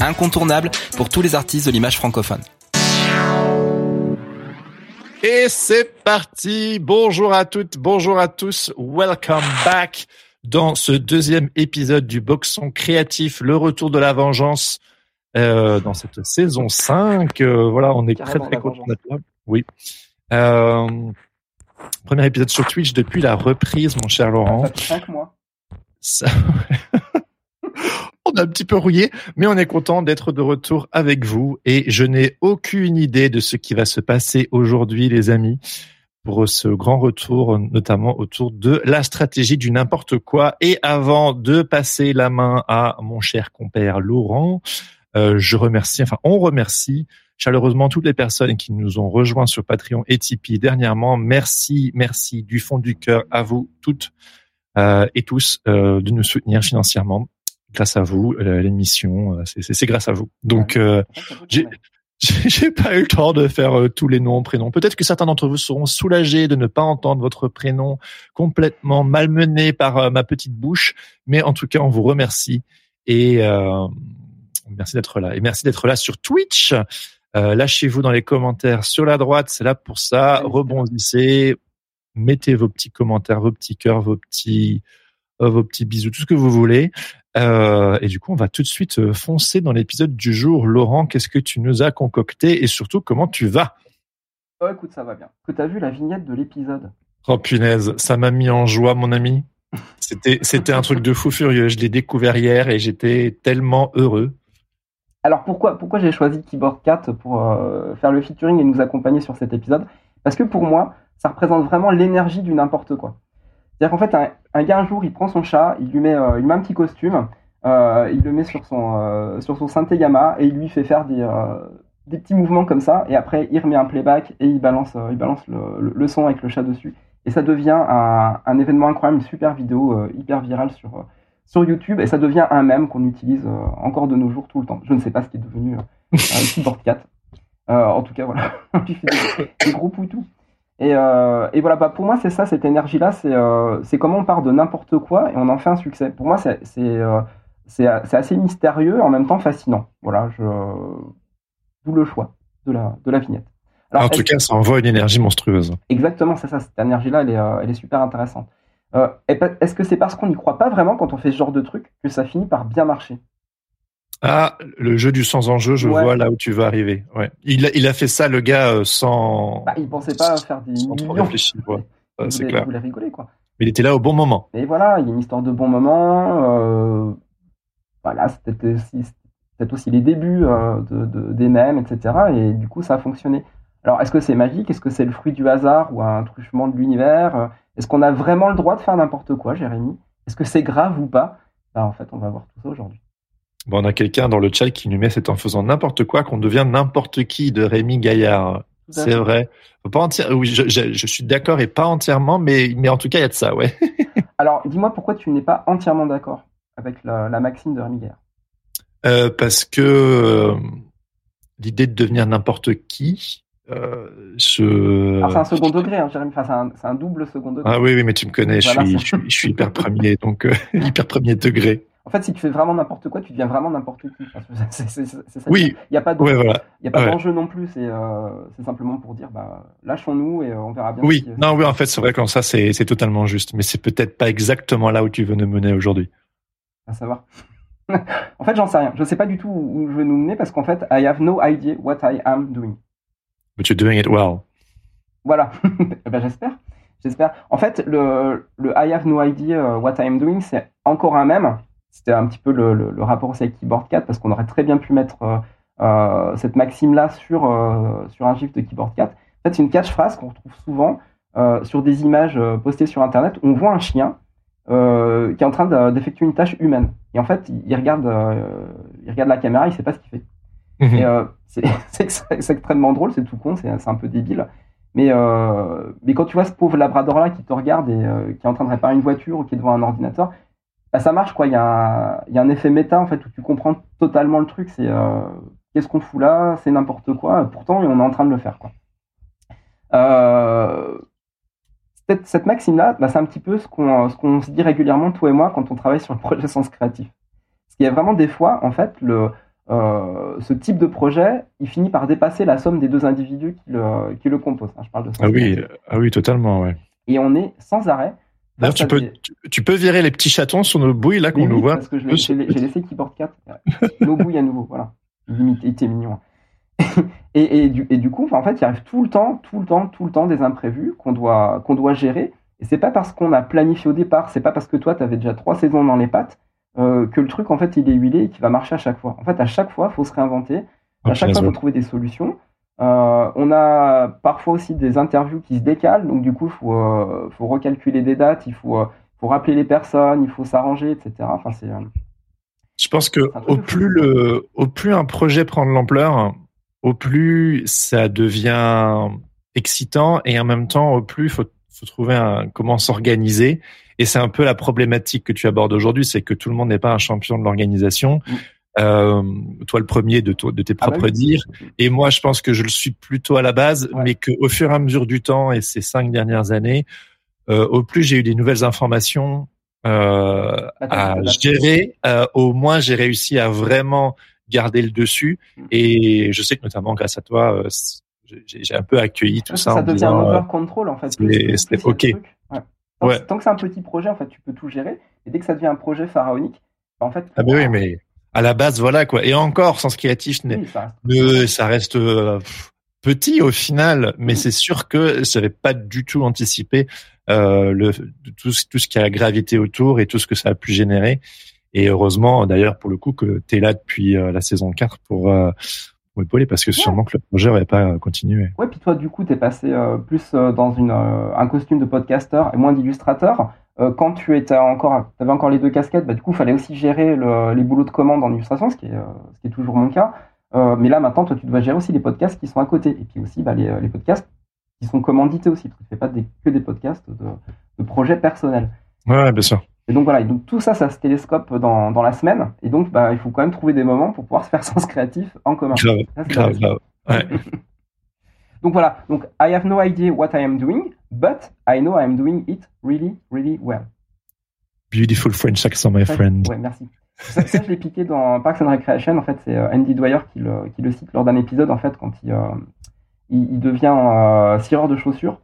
incontournable pour tous les artistes de l'image francophone. Et c'est parti. Bonjour à toutes, bonjour à tous. Welcome back dans ce deuxième épisode du Boxon créatif, le retour de la vengeance euh, dans cette saison 5. Euh, voilà, on est Carrément très très content d'être là. Oui. Euh, premier épisode sur Twitch depuis la reprise, mon cher Laurent. Ça fait cinq mois. Ça- on a un petit peu rouillé, mais on est content d'être de retour avec vous et je n'ai aucune idée de ce qui va se passer aujourd'hui, les amis, pour ce grand retour, notamment autour de la stratégie du n'importe quoi. Et avant de passer la main à mon cher compère Laurent, euh, je remercie, enfin, on remercie chaleureusement toutes les personnes qui nous ont rejoints sur Patreon et Tipeee dernièrement. Merci, merci du fond du cœur à vous toutes euh, et tous euh, de nous soutenir financièrement. Grâce à vous, euh, l'émission, euh, c'est- grâce à vous. Donc, euh, j'ai j'ai pas eu le temps de faire tous les noms, prénoms. Peut-être que certains d'entre vous seront soulagés de ne pas entendre votre prénom complètement malmené par ma petite bouche, mais en tout cas, on vous remercie et euh, merci d'être là. Et merci d'être là sur Twitch. Euh, Lâchez-vous dans les commentaires sur la droite, c'est là pour ça. Rebondissez, mettez vos petits commentaires, vos petits cœurs, vos petits, vos petits bisous, tout ce que vous voulez. Euh, et du coup, on va tout de suite euh, foncer dans l'épisode du jour. Laurent, qu'est-ce que tu nous as concocté et surtout comment tu vas? Oh, écoute, ça va bien. Que t'as vu la vignette de l'épisode? Oh punaise, ça m'a mis en joie, mon ami. C'était c'était un truc de fou furieux. Je l'ai découvert hier et j'étais tellement heureux. Alors pourquoi, pourquoi j'ai choisi Keyboard 4 pour euh, faire le featuring et nous accompagner sur cet épisode? Parce que pour moi, ça représente vraiment l'énergie du n'importe quoi. C'est-à-dire qu'en fait, un, gars un jour, il prend son chat, il lui met, euh, un petit costume, euh, il le met sur son, euh, sur son synthé gamma et il lui fait faire des, des petits mouvements comme ça. Et après, il remet un playback et il balance, il balance le, son avec le chat dessus. Et ça devient un, événement incroyable, une super vidéo hyper virale sur, sur YouTube. Et ça devient un mème qu'on utilise encore de nos jours tout le temps. Je ne sais pas ce qui est devenu Keyboard 4. Euh, en tout cas, voilà. Des, des gros poutous. Et, euh, et voilà, bah pour moi, c'est ça, cette énergie-là, c'est euh, c'est comment on part de n'importe quoi et on en fait un succès. Pour moi, c'est euh, assez mystérieux et en même temps fascinant. Voilà, je d'où le choix de la, de la vignette. Alors, en tout cas, ça envoie une énergie monstrueuse. Exactement, c'est ça, cette énergie-là, elle est, elle est super intéressante. Est-ce que c'est parce qu'on n'y croit pas vraiment quand on fait ce genre de truc que ça finit par bien marcher? Ah, le jeu du sans enjeu, je Ouais. vois là où tu vas arriver. Ouais. Il, a, il a fait ça, le gars, euh, sans, bah, Il pensait pas faire des sans millions. réfléchir. ouais. Il c'est voulait- clair. il voulait rigoler, quoi. Mais il était là au bon moment. Et voilà, il y a une histoire de bon moment. euh, voilà, c'était aussi, c'était aussi les débuts euh, de, de- des mèmes, etc. Et du coup, ça a fonctionné. Alors, est-ce que c'est magique? Est-ce que c'est le fruit du hasard ou un truchement de l'univers? Est-ce qu'on a vraiment le droit de faire n'importe quoi, Jérémy? Est-ce que c'est grave ou pas? Bah, En fait, on va voir tout ça aujourd'hui. Bon, on a quelqu'un dans le chat qui nous met c'est en faisant n'importe quoi qu'on devient n'importe qui de Rémi Gaillard. C'est vrai. Pas entière- Oui, je, je- je suis d'accord et pas entièrement, mais, mais en tout cas, il y a de ça, ouais. Alors, dis-moi pourquoi tu n'es pas entièrement d'accord avec la, la maxime de Rémi Gaillard? Euh, parce que euh, l'idée de devenir n'importe qui, euh, je... C'est un second degré, hein, Jérémy. Enfin, c'est un, double second degré. Ah oui, oui, mais tu me connais, je, Voilà, suis, c'est- je, suis, je suis hyper premier, donc euh, hyper premier degré. En fait, si tu fais vraiment n'importe quoi, tu deviens vraiment n'importe qui. Ça. Oui. Il n'y a pas Ouais, voilà. Ouais. d'enjeu non plus. C'est euh, simplement pour dire, bah, lâchons-nous et euh, on verra bien. Oui, non, oui, en fait, c'est vrai qu'en ça, c'est totalement juste, mais c'est peut-être pas exactement là où tu veux nous mener aujourd'hui. à savoir. en fait, j'en sais rien. Je sais pas du tout où je vais nous mener parce qu'en fait, I have no idea what I am doing. But you're doing it well. Voilà. Eh ben, j'espère. J'espère. En fait, le, le I have no idea uh, what I am doing, c'est encore un même. C'était un petit peu le, le- le rapport aussi avec Keyboard 4 parce qu'on aurait très bien pu mettre euh, euh, cette maxime-là sur, euh, sur un GIF de Keyboard 4. En fait, c'est une catchphrase qu'on retrouve souvent euh, sur des images postées sur Internet. On voit un chien qui est en train de- d'effectuer une tâche humaine. Et en fait, il regarde, il regarde la caméra, il sait pas ce qu'il fait. Mhm. C'est c'est ex- c'est extrêmement drôle, c'est tout con, c'est un peu débile. Mais, mais quand tu vois ce pauvre labrador-là qui te regarde et qui est en train de réparer une voiture ou qui est devant un ordinateur, bah, ça marche quoi. Il y, a un- il y a un effet méta en fait où tu comprends totalement le truc. C'est euh, qu'est-ce qu'on fout là? C'est n'importe quoi. Pourtant, on est en train de le faire quoi. Euh, cette, cette maxime-là, bah, c'est un petit peu ce qu'on ce qu'on se dit régulièrement toi et moi quand on travaille sur le projet Sens Créatif. Parce qu'il y a vraiment des fois, en fait, le, euh, ce type de projet, il finit par dépasser la somme des deux individus qui le, qui le composent. hein. Je parle de Sens Ah oui, ah oui, totalement, ouais. Et on est sans arrêt. D'ailleurs, face tu peux, tu, tu peux virer les petits chatons sur nos bouilles là qu'on nous voit. Parce que j'ai laissé Keyboard 4. Nos bouilles à nouveau, voilà. Il il était mignon. et, et, du, et du coup, en fait, il arrive tout le temps, tout le temps, tout le temps des imprévus qu'on doit, qu'on doit gérer. Et c'est pas parce qu'on a planifié au départ, c'est pas parce que toi, tu avais déjà trois saisons dans les pattes, euh, que le truc, en fait, il est huilé et qu'il va marcher à chaque fois. En fait, à chaque fois, il faut se réinventer. À chaque fois, il faut trouver des solutions. Euh, on a parfois aussi des interviews qui se décalent, donc du coup, il faut, euh, faut recalculer des dates, il faut, euh, faut rappeler les personnes, il faut s'arranger, etc. Enfin, c'est, Je pense que au plus le, au plus un projet prend de l'ampleur, au plus ça devient excitant et en même temps au plus faut, faut trouver un, comment s'organiser. Et c'est un peu la problématique que tu abordes aujourd'hui, c'est que tout le monde n'est pas un champion de l'organisation. Mm. Euh, toi le premier de, de tes Ah bah propres oui. dires. Et moi, je pense que je le suis plutôt à la base, Ouais. mais qu'au fur et à mesure du temps et ces cinq dernières années, euh, au plus j'ai eu des nouvelles informations euh, Bah, t'as- à gérer, euh, au moins j'ai réussi à vraiment garder le dessus. Mm. Et je sais que notamment grâce à toi, euh, j'ai un peu accueilli tout ça ça en devient disant, un euh, over control en fait. c'était ok. ouais. Tant, Ouais. tant que c'est un petit projet, en fait, tu peux tout gérer. Et dès que ça devient un projet pharaonique, bah, en fait. ah ben oui, mais à la base voilà quoi. Et encore, créatif n'est oui, ça reste- Euh, ça reste euh, petit au final, mais Mm. c'est sûr que je n'avais pas du tout anticipé euh, le, tout, ce- tout ce qui a gravité autour et tout ce que ça a pu générer. Et heureusement, d'ailleurs, pour le coup, que tu es là depuis euh, la saison 4 pour, euh, pour épauler, parce que sûrement que le projet n'aurait pas continué. Ouais, puis toi, du coup, t'es passé euh, plus dans une, un costume de podcasteur et moins d'illustrateur. Euh, quand tu étais encore, avais encore les deux casquettes, bah, du coup, il fallait aussi gérer le- les boulots de commande en illustration, ce qui est, euh, ce qui est toujours mon cas. Euh, mais là, maintenant, toi, tu dois gérer aussi les podcasts qui sont à côté. Et puis aussi bah, les, les podcasts qui sont commandités aussi. Parce que tu fais pas des, que des podcasts de, de projets personnels. Ouais, bien sûr. Et donc voilà, et donc tout ça, ça se télescope dans, dans la semaine. Et donc, bah, il faut quand même trouver des moments pour pouvoir se faire sens créatif en commun. Grave, grave, grave. Ouais. Donc voilà, donc I have no idea what I am doing, but I know I am doing it really, really well. Beautiful French accent, my friend. Ouais, merci. Ça, ça, je l'ai piqué dans Parks and Recreation. En fait, c'est euh, Andy Dwyer qui le, qui le cite lors d'un épisode, en fait, quand il, euh, il, il devient euh, cireur de chaussures.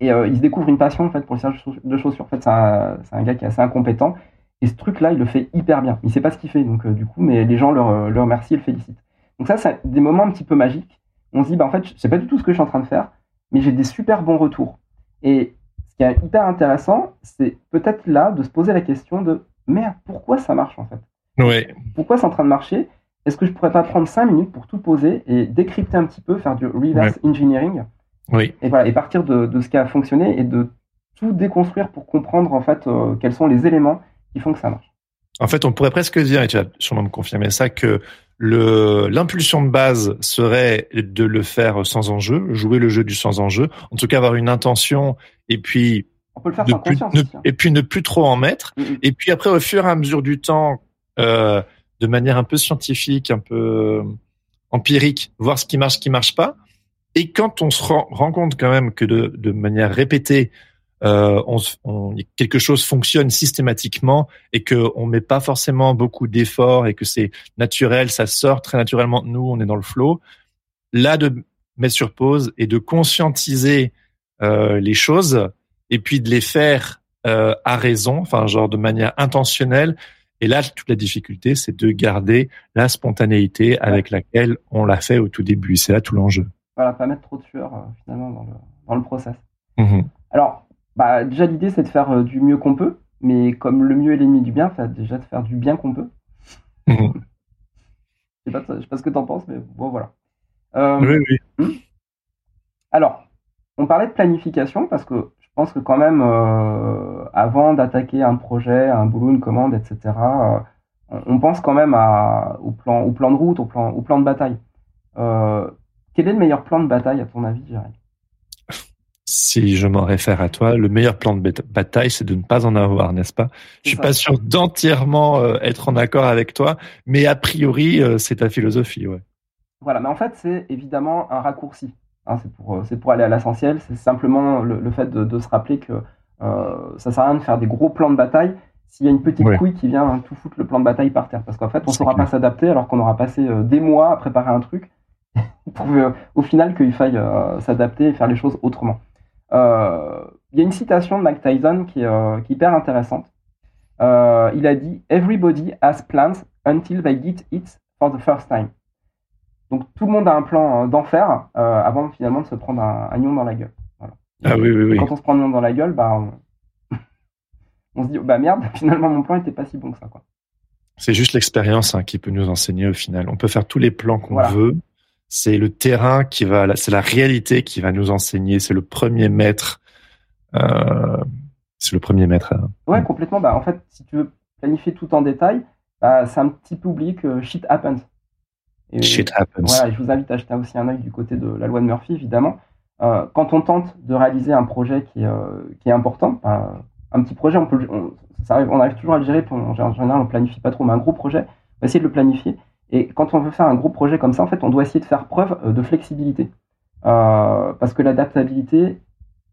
Et euh, il se découvre une passion, en fait, pour le cirage de chaussures. En fait, c'est un, gars qui est assez incompétent. Et ce truc-là, il le fait hyper bien. Il sait pas ce qu'il fait, donc du coup, mais les gens le, le remercient et le félicitent. Donc ça, c'est des moments un petit peu magiques. On se dit, bah en fait, je sais pas du tout ce que je suis en train de faire, mais j'ai des super bons retours. Et ce qui est hyper intéressant, c'est peut-être là de se poser la question de merde, pourquoi ça marche en fait? Ouais. Pourquoi c'est en train de marcher? Est-ce que je pourrais pas prendre 5 minutes pour tout poser et décrypter un petit peu, faire du reverse engineering? Oui. et voilà, et partir de, de ce qui a fonctionné et de tout déconstruire pour comprendre en fait euh, quels sont les éléments qui font que ça marche. En fait, on pourrait presque dire, et tu vas sûrement me confirmer ça, que le l'impulsion de base serait de le faire sans enjeu, jouer le jeu du sans enjeu, en tout cas avoir une intention et puis On peut le faire sans plus, ne- hein. et puis ne plus trop en mettre. Mm, mm. Et puis après, au fur et à mesure du temps, euh, de manière un peu scientifique, un peu euh, empirique, voir ce qui marche, ce qui marche pas. Et quand on se rend, rend compte quand même que de, de manière répétée, euh, on, quelque chose fonctionne systématiquement et que on met pas forcément beaucoup d'efforts et que c'est naturel, ça sort très naturellement de nous, on est dans le flow. Là, de mettre sur pause et de conscientiser euh, les choses et puis de les faire euh, à raison, enfin genre de manière intentionnelle. Et là, toute la difficulté, c'est de garder la spontanéité avec laquelle on l'a fait au tout début. C'est là tout l'enjeu. Voilà, pas mettre trop de sueur euh, finalement dans le, dans le process. Mmh Alors, bah, déjà l'idée c'est de faire euh, du mieux qu'on peut, mais comme le mieux est l'ennemi du bien, c'est déjà de faire du bien qu'on peut. Mmh je, sais pas, sais pas ce que tu en penses, mais bon voilà. oui, oui. Hmm Alors, on parlait de planification parce que je pense que quand même, euh, avant d'attaquer un projet, un boulot, une commande, etc., euh, on pense quand même à, au, plan, au plan de route, au plan, au plan de bataille. Euh, quel est le meilleur plan de bataille à ton avis, Jérémy si je m'en réfère à toi, le meilleur plan de bataille, c'est de ne pas en avoir, n'est-ce pas? Je suis pas sûr d'entièrement être en accord avec toi, mais a priori, c'est ta philosophie, ouais. Voilà, mais en fait, c'est évidemment un raccourci. Hein, c'est pour, pour, aller à l'essentiel. C'est simplement le, fait de, se rappeler que euh, ça sert à rien de faire des gros plans de bataille s'il y a une petite couille qui vient tout foutre le plan de bataille par terre. Parce qu'en fait, on ne saura pas s'adapter alors qu'on aura passé euh, des mois à préparer un truc pour euh, au final qu'il faille euh, s'adapter et faire les choses autrement. Il y a une citation de Mike Tyson qui, qui est hyper intéressante. il a dit Everybody has plans until they get it for the first time. Donc tout le monde a un plan euh, d'enfer euh, avant finalement de se prendre un, un, dans la gueule. Ah oui, oui, oui. Quand on se prend un lion dans la gueule, bah, on, se dit bah merde, finalement mon plan était pas si bon que ça. Quoi. C'est juste l'expérience hein, qui peut nous enseigner au final. On peut faire tous les plans qu'on veut. C'est le terrain qui va, c'est la réalité qui va nous enseigner. C'est le premier maître. Euh, c'est le premier maître. Hein. Ouais, complètement. Bah, en fait, si tu veux planifier tout en détail, bah, c'est un petit peu oublié que shit happens. Shit happens. Voilà, je vous invite à jeter aussi un œil du côté de la loi de Murphy, évidemment. Euh, quand on tente de réaliser un projet qui est, euh, qui est important, bah, un petit projet, on, peut, on, ça arrive, on arrive toujours à le gérer. En général, on planifie pas trop, mais un gros projet, on va essayer de le planifier. Et quand on veut faire un gros projet comme ça, en fait, on doit essayer de faire preuve euh, de flexibilité. parce que l'adaptabilité,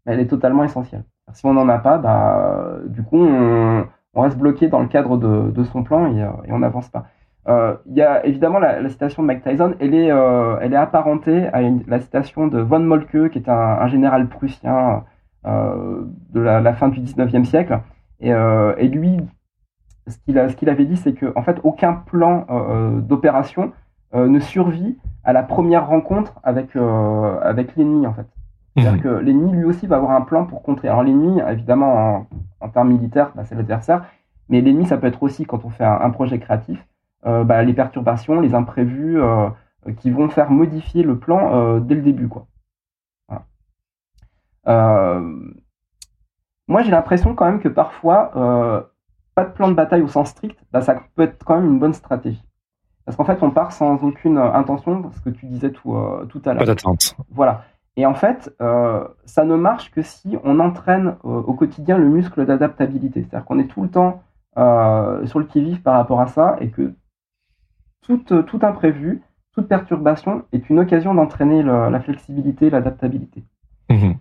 elle est totalement essentielle. Si on n'en a pas, bah, du coup, on, reste bloqué dans le cadre de, son plan et, et on n'avance pas. Euh, il y a évidemment la, citation de Mike Tyson, elle est, euh, elle est apparentée à la citation de von Moltke, qui est un, général prussien euh, de la, fin du 19e siècle. Et lui, ce qu'il qu'il avait dit, c'est que en fait, aucun plan d'opération ne survit à la première rencontre avec, avec l'ennemi, en fait. C'est-à-dire mmh. que l'ennemi, lui aussi, va avoir un plan pour contrer. Alors l'ennemi, évidemment, en, termes militaires, bah, c'est l'adversaire, mais l'ennemi, ça peut être aussi, quand on fait un projet créatif, euh, bah, les perturbations, les imprévus euh, qui vont faire modifier le plan euh, dès le début. Quoi. moi, j'ai l'impression quand même que parfois, pas de plan de bataille au sens strict, bah, ça peut être quand même une bonne stratégie. Parce qu'en fait, on part sans aucune intention, ce que tu disais tout, tout à l'heure. Pas d'attente. Voilà. Et en fait, ça ne marche que si on entraîne au quotidien le muscle d'adaptabilité. C'est-à-dire qu'on est tout le temps sur le qui-vive par rapport à ça et que euh, tout, imprévu, toute perturbation est une occasion d'entraîner la flexibilité, l'adaptabilité. Mhm.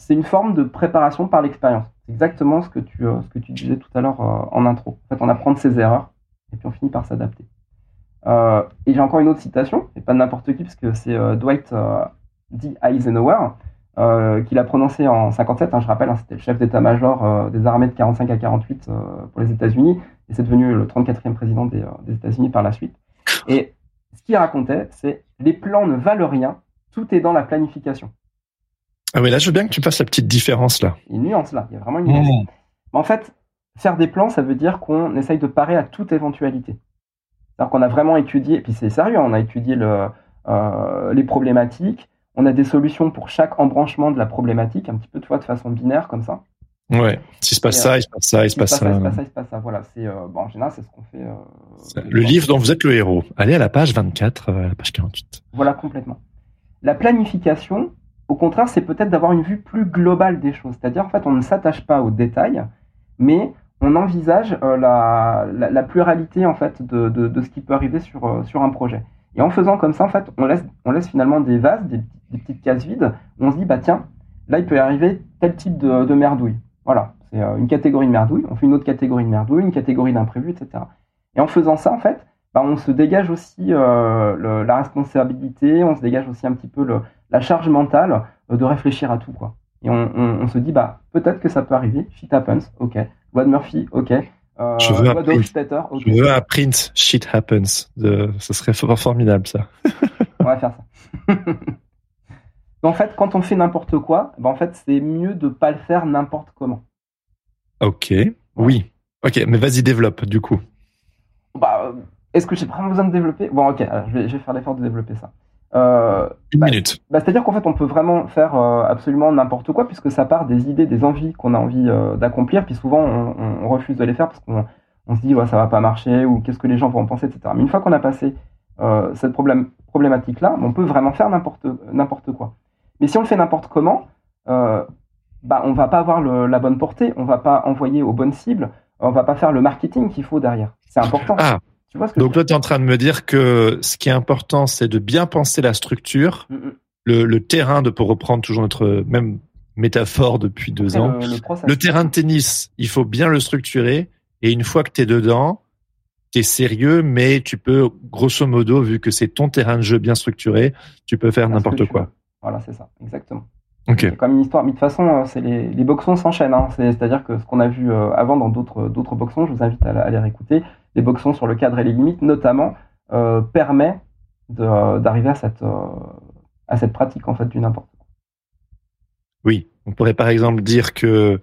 Euh, c'est une forme de préparation par l'expérience. C'est exactement ce que tu, euh, disais tout à l'heure en intro. En fait, on apprend de ses erreurs et puis on finit par s'adapter. et j'ai encore une autre citation, et pas n'importe qui, parce que c'est Dwight D. Eisenhower qui l'a prononcé en 57. Hein, je rappelle, hein, c'était le chef d'état-major des armées de 45 à 48 pour les États-Unis et c'est devenu le 34e président des, euh, États-Unis par la suite. Et ce qu'il racontait, c'est les plans ne valent rien, tout est dans la planification. Ah oui, là, je veux bien que tu fasses la petite différence là. Une nuance là, il y a vraiment une nuance. Mmh. En fait, faire des plans, ça veut dire qu'on essaye de parer à toute éventualité. Alors qu'on a vraiment étudié, et puis c'est sérieux, on a étudié le, euh, les problématiques, on a des solutions pour chaque embranchement de la problématique, un petit peu, tu vois, de façon binaire comme ça. Ouais. S'il se passe ça, il se passe ça, il se passe ça. Il se passe ça, il se passe ça. Voilà. C'est euh, bon, en général, c'est ce qu'on fait. Euh, le livre dont vous êtes le héros. Allez à la page 24, euh, à la page 48. Voilà, complètement. La planification, au contraire, c'est peut-être d'avoir une vue plus globale des choses. C'est-à-dire, en fait, on ne s'attache pas aux détails, mais on envisage la, la, pluralité en fait de, ce qui peut arriver sur, sur un projet. Et en faisant comme ça, en fait, on laisse, finalement des vases, des, petites cases vides. On se dit, bah tiens, là, il peut arriver tel type de, merdouille. Voilà, c'est une catégorie de merdouille. On fait une autre catégorie de merdouille, une catégorie d'imprévu, etc. Et en faisant ça, en fait, bah, on se dégage aussi euh, la responsabilité, on se dégage aussi un petit peu le, la charge mentale euh, de réfléchir à tout. Quoi. Et on, on, on se dit, bah, peut-être que ça peut arriver, shit happens, ok. Loi de Murphy, ok. Euh, je veux, un print. Okay. je veux un print, shit happens. De... Ce serait formidable, ça. on va faire ça. en fait, quand on fait n'importe quoi, bah, en fait, c'est mieux de pas le faire n'importe comment. Ok, oui. Ok, mais vas-y, développe, du coup. Bah, est-ce que j'ai vraiment besoin de développer? Bon, ok, je, vais, je vais faire l'effort de développer ça. Euh, Une bah, minute. Bah, C'est-à-dire qu'en fait, on peut vraiment faire euh, absolument n'importe quoi, puisque ça part des idées, des envies qu'on a envie euh, d'accomplir, puis souvent on, on, refuse de les faire parce qu'on on se dit ouais, ça va pas marcher, ou qu'est-ce que les gens vont en penser, etc. Mais une fois qu'on a passé cette problématique-là, on peut vraiment faire n'importe quoi. Mais si on le fait n'importe comment, bah, on va pas avoir le, la bonne portée, on va pas envoyer aux bonnes cibles, on va pas faire le marketing qu'il faut derrière. C'est important. Ah, donc toi, tu es en train de me dire que ce qui est important, c'est de bien penser la structure, mm, mm. le, le, terrain, de pour reprendre toujours notre même métaphore depuis deux ans. Le, terrain de tennis, il faut bien le structurer. Et une fois que tu es dedans, tu es sérieux, mais tu peux, grosso modo, vu que c'est ton terrain de jeu bien structuré, tu peux faire n'importe quoi. Voilà, c'est ça, exactement. C'est comme une histoire, mais de toute façon, euh, c'est les, les boxons s'enchaînent. Hein. C'est-à-dire que ce qu'on a vu euh, avant dans d'autres d'autres boxons, je vous invite à, à les réécouter les boxons sur le cadre et les limites, notamment, euh, permet d'arriver à cette, euh, à cette pratique en fait du n'importe quoi. Oui, on pourrait par exemple dire que,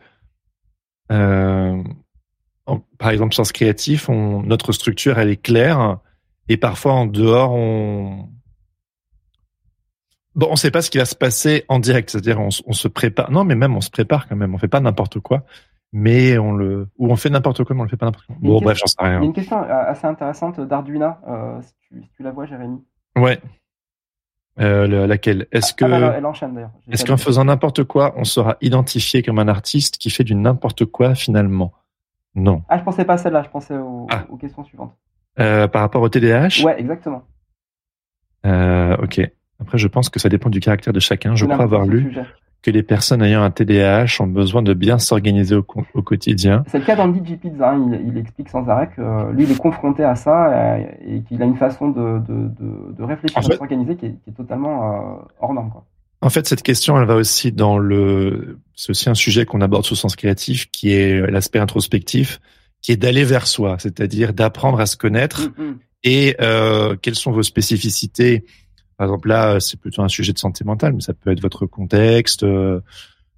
euh, par exemple, sens créatif, notre structure elle est claire et parfois en dehors on Bon, on sait pas ce qui va se passer en direct, c'est-à-dire on, se prépare. Non, mais même on se prépare quand même. On fait pas n'importe quoi mais on le ou on fait n'importe quoi, mais on le fait pas n'importe quoi. Bon, bref, j'en sais rien. Il y a une question euh, assez intéressante d'Arduina, euh, si, tu, si, tu, la vois, Jérémy. Ouais. Euh, laquelle? Est-ce que ah, bah, elle enchaîne d'ailleurs. Est-ce qu'en faisant n'importe quoi, on sera identifié comme un artiste qui fait du n'importe quoi finalement? Non. Ah, je pensais pas à celle-là. Je pensais aux, ah. aux questions suivantes. Euh, par rapport au TDAH Ouais, exactement. Euh, ok. Après, je pense que ça dépend du caractère de chacun. Je crois avoir lu que les personnes ayant un TDAH ont besoin de bien s'organiser au, au, quotidien. C'est le cas d'Andy G. Pizza. Hein. Il, il, explique sans arrêt que euh, lui, il est confronté à ça euh, et, qu'il a une façon de, de, de, de réfléchir, de s'organiser qui, qui, est totalement euh, hors norme. Quoi. En fait, cette question, elle va aussi dans le. C'est aussi un sujet qu'on aborde sous sens créatif, qui est l'aspect introspectif, qui est d'aller vers soi, c'est-à-dire d'apprendre à se connaître mm -hmm. et euh, quelles sont vos spécificités par exemple, là, c'est plutôt un sujet de santé mentale, mais ça peut être votre contexte, euh,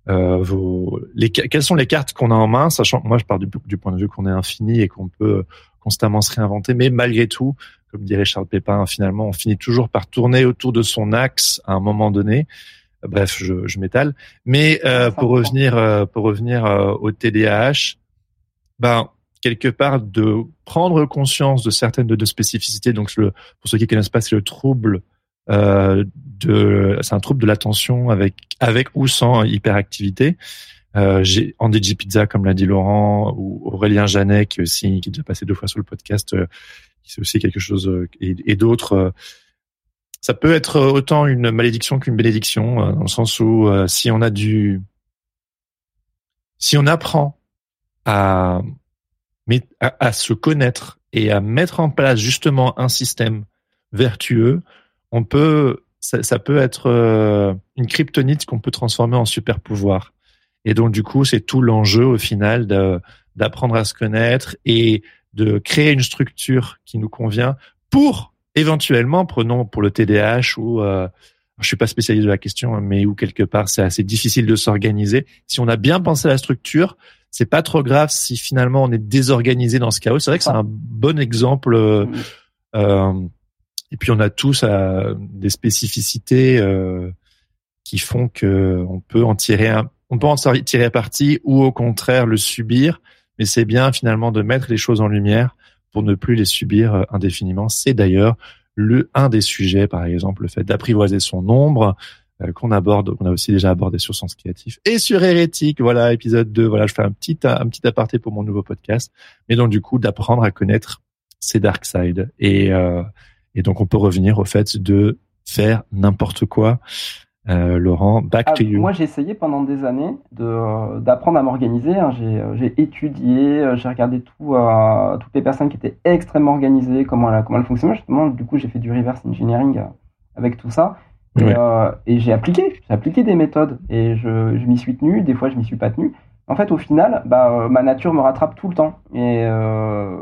euh vos, les, quelles sont les cartes qu'on a en main, sachant que moi, je pars du, du point de vue qu'on est infini et qu'on peut constamment se réinventer, mais malgré tout, comme dirait Charles Pépin, finalement, on finit toujours par tourner autour de son axe à un moment donné. Bref, je, je m'étale. Mais euh, pour revenir, euh, pour revenir euh, au TDAH, ben quelque part de prendre conscience de certaines de, de spécificités. Donc, le, pour ceux qui connaissent pas, c'est le trouble euh, de, c'est un trouble de l'attention avec avec ou sans hyperactivité. Euh, j'ai Andy G Pizza, comme l'a dit Laurent, ou Aurélien Janet, qui aussi qui est déjà passé deux fois sur le podcast, euh, c'est aussi quelque chose euh, et, d'autres. Euh, ça peut être autant une malédiction qu'une bénédiction, euh, dans le sens où si on a du, si on apprend à, à se connaître et à mettre en place justement un système vertueux, on peut, ça, ça peut être euh, une kryptonite qu'on peut transformer en super pouvoir. Et donc du coup, c'est tout l'enjeu au final d'apprendre à se connaître et de créer une structure qui nous convient pour éventuellement, prenons pour le TDAH ou euh, je suis pas spécialiste de la question, mais où quelque part c'est assez difficile de s'organiser. Si on a bien pensé à la structure, c'est pas trop grave si finalement on est désorganisé dans ce chaos. C'est vrai que c'est un bon exemple. Euh, euh, et puis on a tous euh, des spécificités euh, qui font que on peut en tirer un, on peut en tirer parti ou au contraire le subir. Mais c'est bien finalement de mettre les choses en lumière pour ne plus les subir euh, indéfiniment. C'est d'ailleurs le un des sujets, par exemple, le fait d'apprivoiser son nombre qu'on aborde, qu'on a aussi déjà abordé sur Sens Créatif et sur Hérétique. Voilà, épisode 2. Voilà, je fais un petit, un petit aparté pour mon nouveau podcast. Mais donc, du coup, d'apprendre à connaître ses dark side. Et, euh, et donc, on peut revenir au fait de faire n'importe quoi. Euh, Laurent, back Ah, to you. Moi, j'ai essayé pendant des années de- d'apprendre à m'organiser. hein. J'ai j'ai étudié, euh, j'ai regardé tout, euh, toutes les personnes qui étaient extrêmement organisées, comment elles, comment fonctionnaient. Justement, du coup, j'ai fait du reverse engineering euh, avec tout ça. Et, Ouais. euh, et j'ai appliqué, j'ai appliqué des méthodes et je, je m'y suis tenu. Des fois, je m'y suis pas tenu. En fait, au final, bah, euh, ma nature me rattrape tout le temps. Et, euh,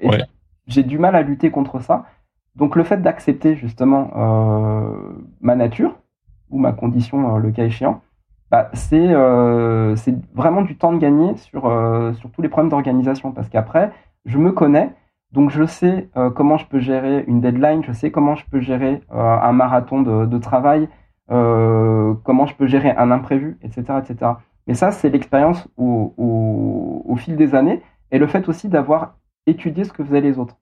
et Ouais. j'ai du mal à lutter contre ça. Donc, le fait d'accepter justement euh, ma nature ou ma condition, euh, le cas échéant, bah, c'est euh, c'est vraiment du temps de gagner sur, sur tous les problèmes d'organisation. Parce qu'après, je me connais, donc je sais comment je peux gérer une deadline, je sais comment je peux gérer un marathon de, travail, comment je peux gérer un imprévu, etc. etc. Mais ça, c'est l'expérience au, au, au fil des années et le fait aussi d'avoir étudié ce que faisaient les autres.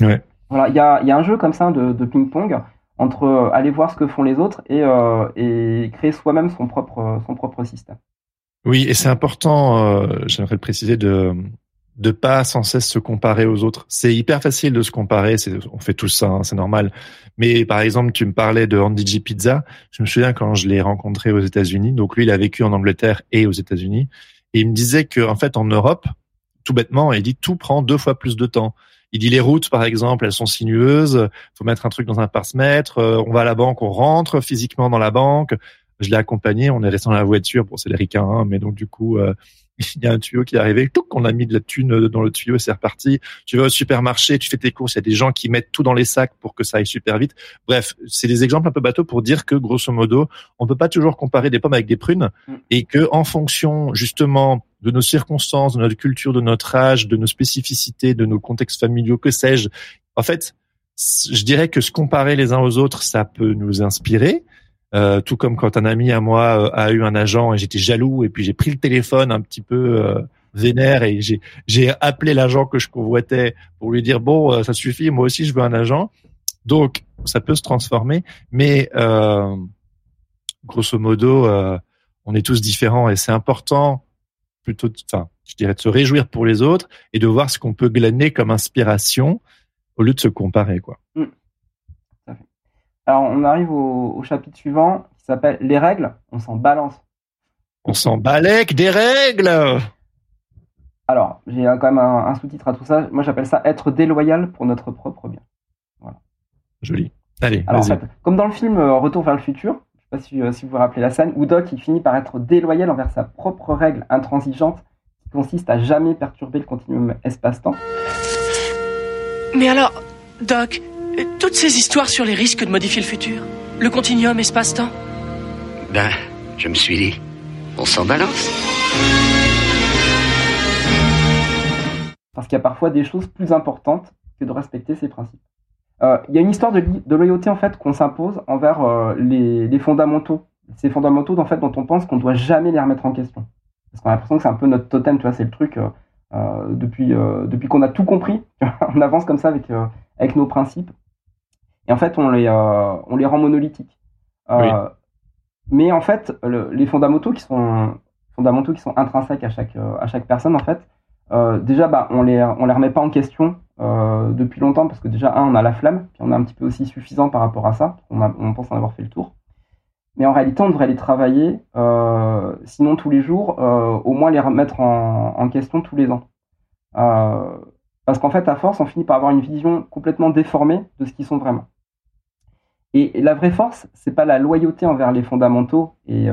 Ouais. Voilà, il y a, y a un jeu comme ça de, de ping-pong entre euh, aller voir ce que font les autres et, euh, et créer soi-même son propre, son propre système. Oui, et c'est important, euh, j'aimerais le préciser, de de pas sans cesse se comparer aux autres. C'est hyper facile de se comparer, on fait tout ça, hein, c'est normal. Mais par exemple, tu me parlais de Andy G. Pizza. Je me souviens quand je l'ai rencontré aux États-Unis. Donc lui, il a vécu en Angleterre et aux États-Unis. Et il me disait que en fait, en Europe, tout bêtement, il dit tout prend deux fois plus de temps. Il dit les routes, par exemple, elles sont sinueuses. Faut mettre un truc dans un passe-mètre. euh, on va à la banque, on rentre physiquement dans la banque. Je l'ai accompagné. On est resté dans la voiture. Bon, c'est les ricains, hein, mais donc du coup, euh, il y a un tuyau qui est arrivé. Touc, on a mis de la thune dans le tuyau et c'est reparti. Tu vas au supermarché, tu fais tes courses. Il y a des gens qui mettent tout dans les sacs pour que ça aille super vite. Bref, c'est des exemples un peu bateaux pour dire que grosso modo, on peut pas toujours comparer des pommes avec des prunes Mm. et que en fonction justement de nos circonstances, de notre culture, de notre âge, de nos spécificités, de nos contextes familiaux, que sais-je. En fait, je dirais que se comparer les uns aux autres, ça peut nous inspirer. Euh, tout comme quand un ami à moi euh, a eu un agent et j'étais jaloux et puis j'ai pris le téléphone un petit peu euh, vénère et j'ai j'ai appelé l'agent que je convoitais pour lui dire bon euh, ça suffit moi aussi je veux un agent donc ça peut se transformer mais euh, grosso modo on est tous différents et c'est important plutôt de- enfin je dirais de se réjouir pour les autres et de voir ce qu'on peut glaner comme inspiration au lieu de se comparer quoi. Alors, on arrive au, au chapitre suivant qui s'appelle Les règles, on s'en balance. on s'en balèque des règles! Alors, j'ai quand même un, un sous-titre à tout ça. Moi, j'appelle ça être déloyal pour notre propre bien. joli. Allez Alors, en vas-y. fait, comme dans le film euh, Retour vers le futur, pas si, euh, si vous vous rappelez la scène, où Doc il finit par être déloyal envers sa propre règle intransigeante qui consiste à jamais perturber le continuum espace-temps. Mais alors, Doc, toutes ces histoires sur les risques de modifier le futur, le continuum espace-temps, Ben, je me suis dit, on s'en balance. Parce qu'il y a parfois des choses plus importantes que de respecter ces principes. Euh, Il y a une histoire de, loyauté en fait qu'on s'impose envers euh, les, les fondamentaux. Ces fondamentaux en fait dont on pense qu'on doit jamais les remettre en question. Parce qu'on a l'impression que c'est un peu notre totem, tu vois, c'est le truc euh, depuis depuis qu'on a tout compris. on avance comme ça avec avec nos principes. Et en fait, on les on les rend monolithiques. Mais en fait, le- les fondamentaux qui sont fondamentaux qui sont intrinsèques à chaque à chaque personne en fait. Euh, déjà, bah, on les, on les remet pas en question euh, depuis longtemps parce que déjà, un, on a la flamme, puis on est un petit peu aussi suffisant par rapport à ça. On, pense en avoir fait le tour. Mais en réalité, on devrait les travailler, euh, sinon tous les jours, euh, au moins les remettre en, question tous les ans. Parce qu'en fait, à force, on finit par avoir une vision complètement déformée de ce qu'ils sont vraiment. Et, la vraie force, c'est pas la loyauté envers les fondamentaux et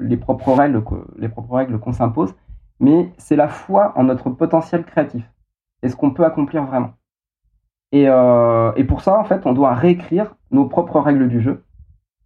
les propres règles qu'on s'impose, mais c'est la foi en notre potentiel créatif et ce qu'on peut accomplir vraiment. Et, euh, et pour ça, en fait, on doit réécrire nos propres règles du jeu.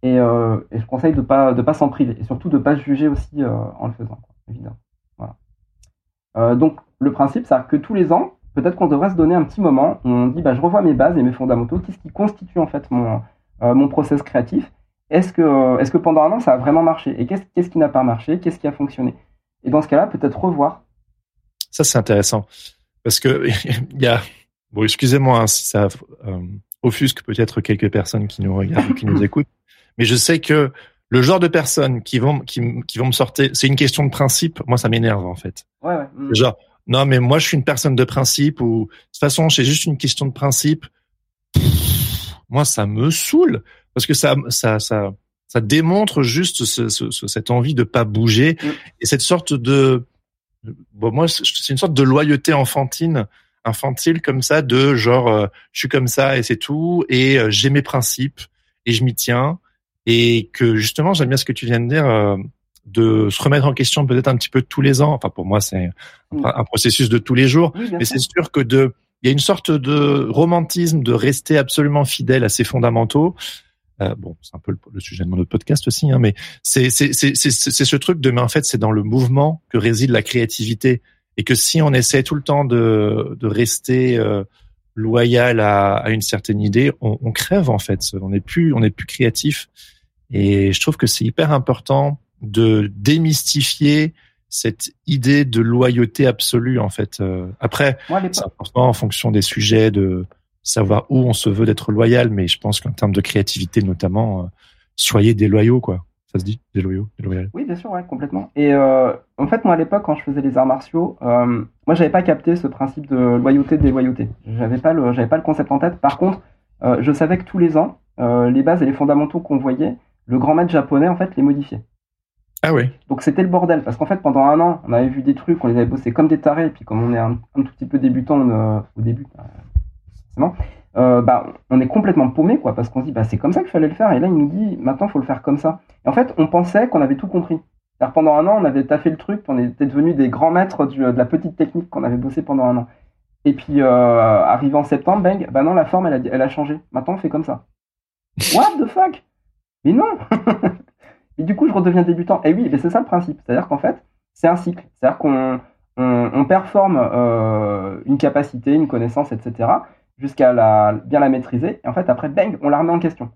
Et, euh, je conseille de pas de pas s'en priver et surtout de pas se juger aussi euh, en le faisant, évidemment. Voilà. Donc le principe, c'est que tous les ans, peut-être qu'on devrait se donner un petit moment où on dit, bah, je revois mes bases et mes fondamentaux, qu'est-ce qui constitue en fait mon mon process créatif? Est-ce que est-ce que pendant un an ça a vraiment marché? Et qu'est-ce qu'est-ce qui n'a pas marché, qu'est-ce qui a fonctionné? Et dans ce cas-là, peut-être revoir Ça, c'est intéressant. Parce que il y a, bon, excusez-moi hein, si ça euh, offusque peut-être quelques personnes qui nous regardent ou qui nous écoutent, mais je sais que le genre de personnes qui vont, qui, vont me sortir, c'est une question de principe. Moi, ça m'énerve, en fait. Ouais, ouais. Genre, non, mais moi, je suis une personne de principe ou, de toute façon, c'est juste une question de principe. Pff, moi, ça me saoule. Parce que ça, ça, ça, ça démontre juste ce, ce, cette envie de pas bouger Mm. et cette sorte de bon moi c'est une sorte de loyauté enfantine infantile comme ça de genre euh, je suis comme ça et c'est tout et euh, j'ai mes principes et je m'y tiens et que justement j'aime bien ce que tu viens de dire euh, de se remettre en question peut-être un petit peu tous les ans. Enfin pour moi c'est un, un processus de tous les jours. Oui, mais c'est sûr que de il y a une sorte de romantisme de rester absolument fidèle à ses fondamentaux euh, bon, c'est un peu le, le sujet de notre podcast aussi, hein, mais c'est c'est c'est c'est ce truc de mais en fait c'est dans le mouvement que réside la créativité et que si on essaie tout le temps de de rester euh, loyal à, à une certaine idée, on, on crève en fait. On n'est plus on n'est plus créatif et je trouve que c'est hyper important de démystifier cette idée de loyauté absolue en fait. Euh, après, c'est important en fonction des sujets de savoir où on se veut d'être loyal, mais je pense qu'en termes de créativité notamment, euh, soyez déloyaux quoi. Ça se dit déloyaux, déloyal. Oui, bien sûr, ouais, complètement. Et euh, en fait, moi, à l'époque, quand je faisais les arts martiaux, euh, moi, j'avais pas capté ce principe de loyauté, déloyauté. J'avais pas le, j'avais pas le concept en tête. Par contre, euh, je savais que tous les ans, les bases et les fondamentaux qu'on voyait, le grand maître japonais, en fait, les modifiait. Ah oui. Donc c'était le bordel, parce qu'en fait, pendant un an, on avait vu des trucs, on les avait bossés comme des tarés, et puis comme on est un, un tout petit peu débutant on, euh, au début, euh, euh, bah, on est complètement paumé, quoi, parce qu'on se dit, bah, c'est comme ça qu'il fallait le faire, et là, il nous dit, maintenant, il faut le faire comme ça. Et en fait, on pensait qu'on avait tout compris. Alors pendant un an, on avait taffé le truc, on était devenus des grands maîtres du- de la petite technique qu'on avait bossé pendant un an. Et puis, euh, arrivé en septembre, bang, bah non, la forme, elle a, elle a changé. Maintenant, on fait comme ça. What the fuck? Mais non Et du coup, je redeviens débutant. Et oui, mais c'est ça le principe. C'est-à-dire qu'en fait, c'est un cycle. C'est-à-dire qu'on on, on performe euh, une capacité, une connaissance, etc., jusqu'à bien la maîtriser. Et en fait, après, bang, on la remet en question.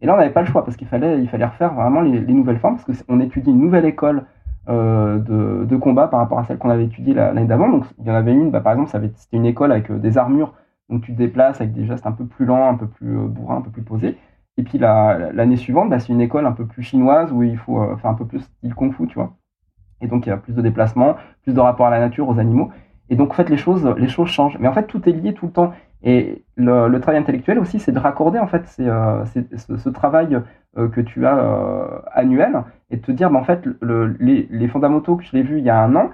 Et là, on n'avait pas le choix parce qu'il fallait, il fallait refaire vraiment les, les nouvelles formes parce qu'on étudie une nouvelle école euh, de, combat par rapport à celle qu'on avait étudiée la- l'année d'avant. Donc, il y en avait une, bah, par exemple, c'était une école avec euh, des armures. Donc, tu te déplaces avec des gestes un peu plus lents, un peu plus euh, bourrins, un peu plus posés. Et puis la- l'année suivante, bah, c'est une école un peu plus chinoise où il faut euh, faire un peu plus style kung fu, tu vois. Et donc il y a plus de déplacements, plus de rapport à la nature, aux animaux. Et donc en fait les choses, les choses changent. Mais en fait tout est lié tout le temps. Et le, le travail intellectuel aussi, c'est de raccorder en fait c'est, euh, ce, ce travail euh, que tu as euh, annuel et de te dire, bah, en fait le- les, les fondamentaux que je l'ai vus il y a un an,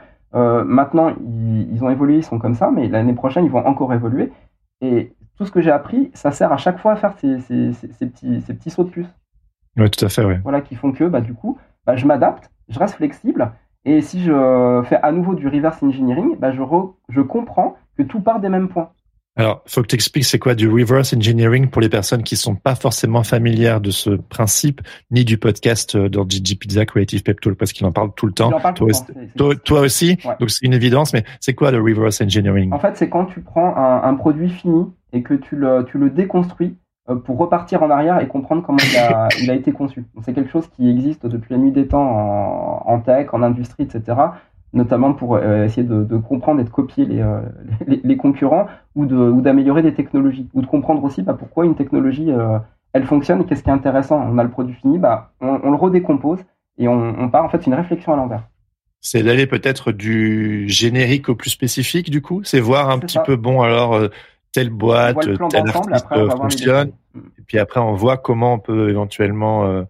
maintenant ils, ils ont évolué, ils sont comme ça, mais l'année prochaine ils vont encore évoluer. Et tout ce que j'ai appris, ça sert à chaque fois à faire ces, ces- ces- ces petits, ces petits sauts de puce Oui, tout à fait, oui. voilà, qui font que bah, du coup, bah, je m'adapte, je reste flexible, et si je fais à nouveau du reverse engineering, bah, je, re- je comprends que tout part des mêmes points. Alors, faut que tu expliques c'est quoi du reverse engineering pour les personnes qui sont pas forcément familières de ce principe, ni du podcast euh, dans Gigi Pizza Creative Pep Talk, parce qu'il en parle tout le temps. Il tout Toi, le aussi- temps, toi, toi aussi, Ouais. donc c'est une évidence, mais c'est quoi le reverse engineering? En fait, c'est quand tu prends un, un produit fini et que tu le, tu le déconstruis pour repartir en arrière et comprendre comment il a, il a été conçu. C'est quelque chose qui existe depuis la nuit des temps en, en tech, en industrie, etc. Notamment pour euh, essayer de, de comprendre et de copier les, euh, les, les concurrents ou de- ou d'améliorer des technologies. Ou de comprendre aussi bah, pourquoi une technologie euh, elle fonctionne et qu'est-ce qui est intéressant. On a le produit fini, bah, on, on le redécompose et on, on part en fait une réflexion à l'envers. C'est d'aller peut-être du générique au plus spécifique, du coup? C'est voir un petit ça. peu, bon, alors, euh, telle boîte, tel artiste après fonctionne, détails. et puis après on voit comment on peut éventuellement euh,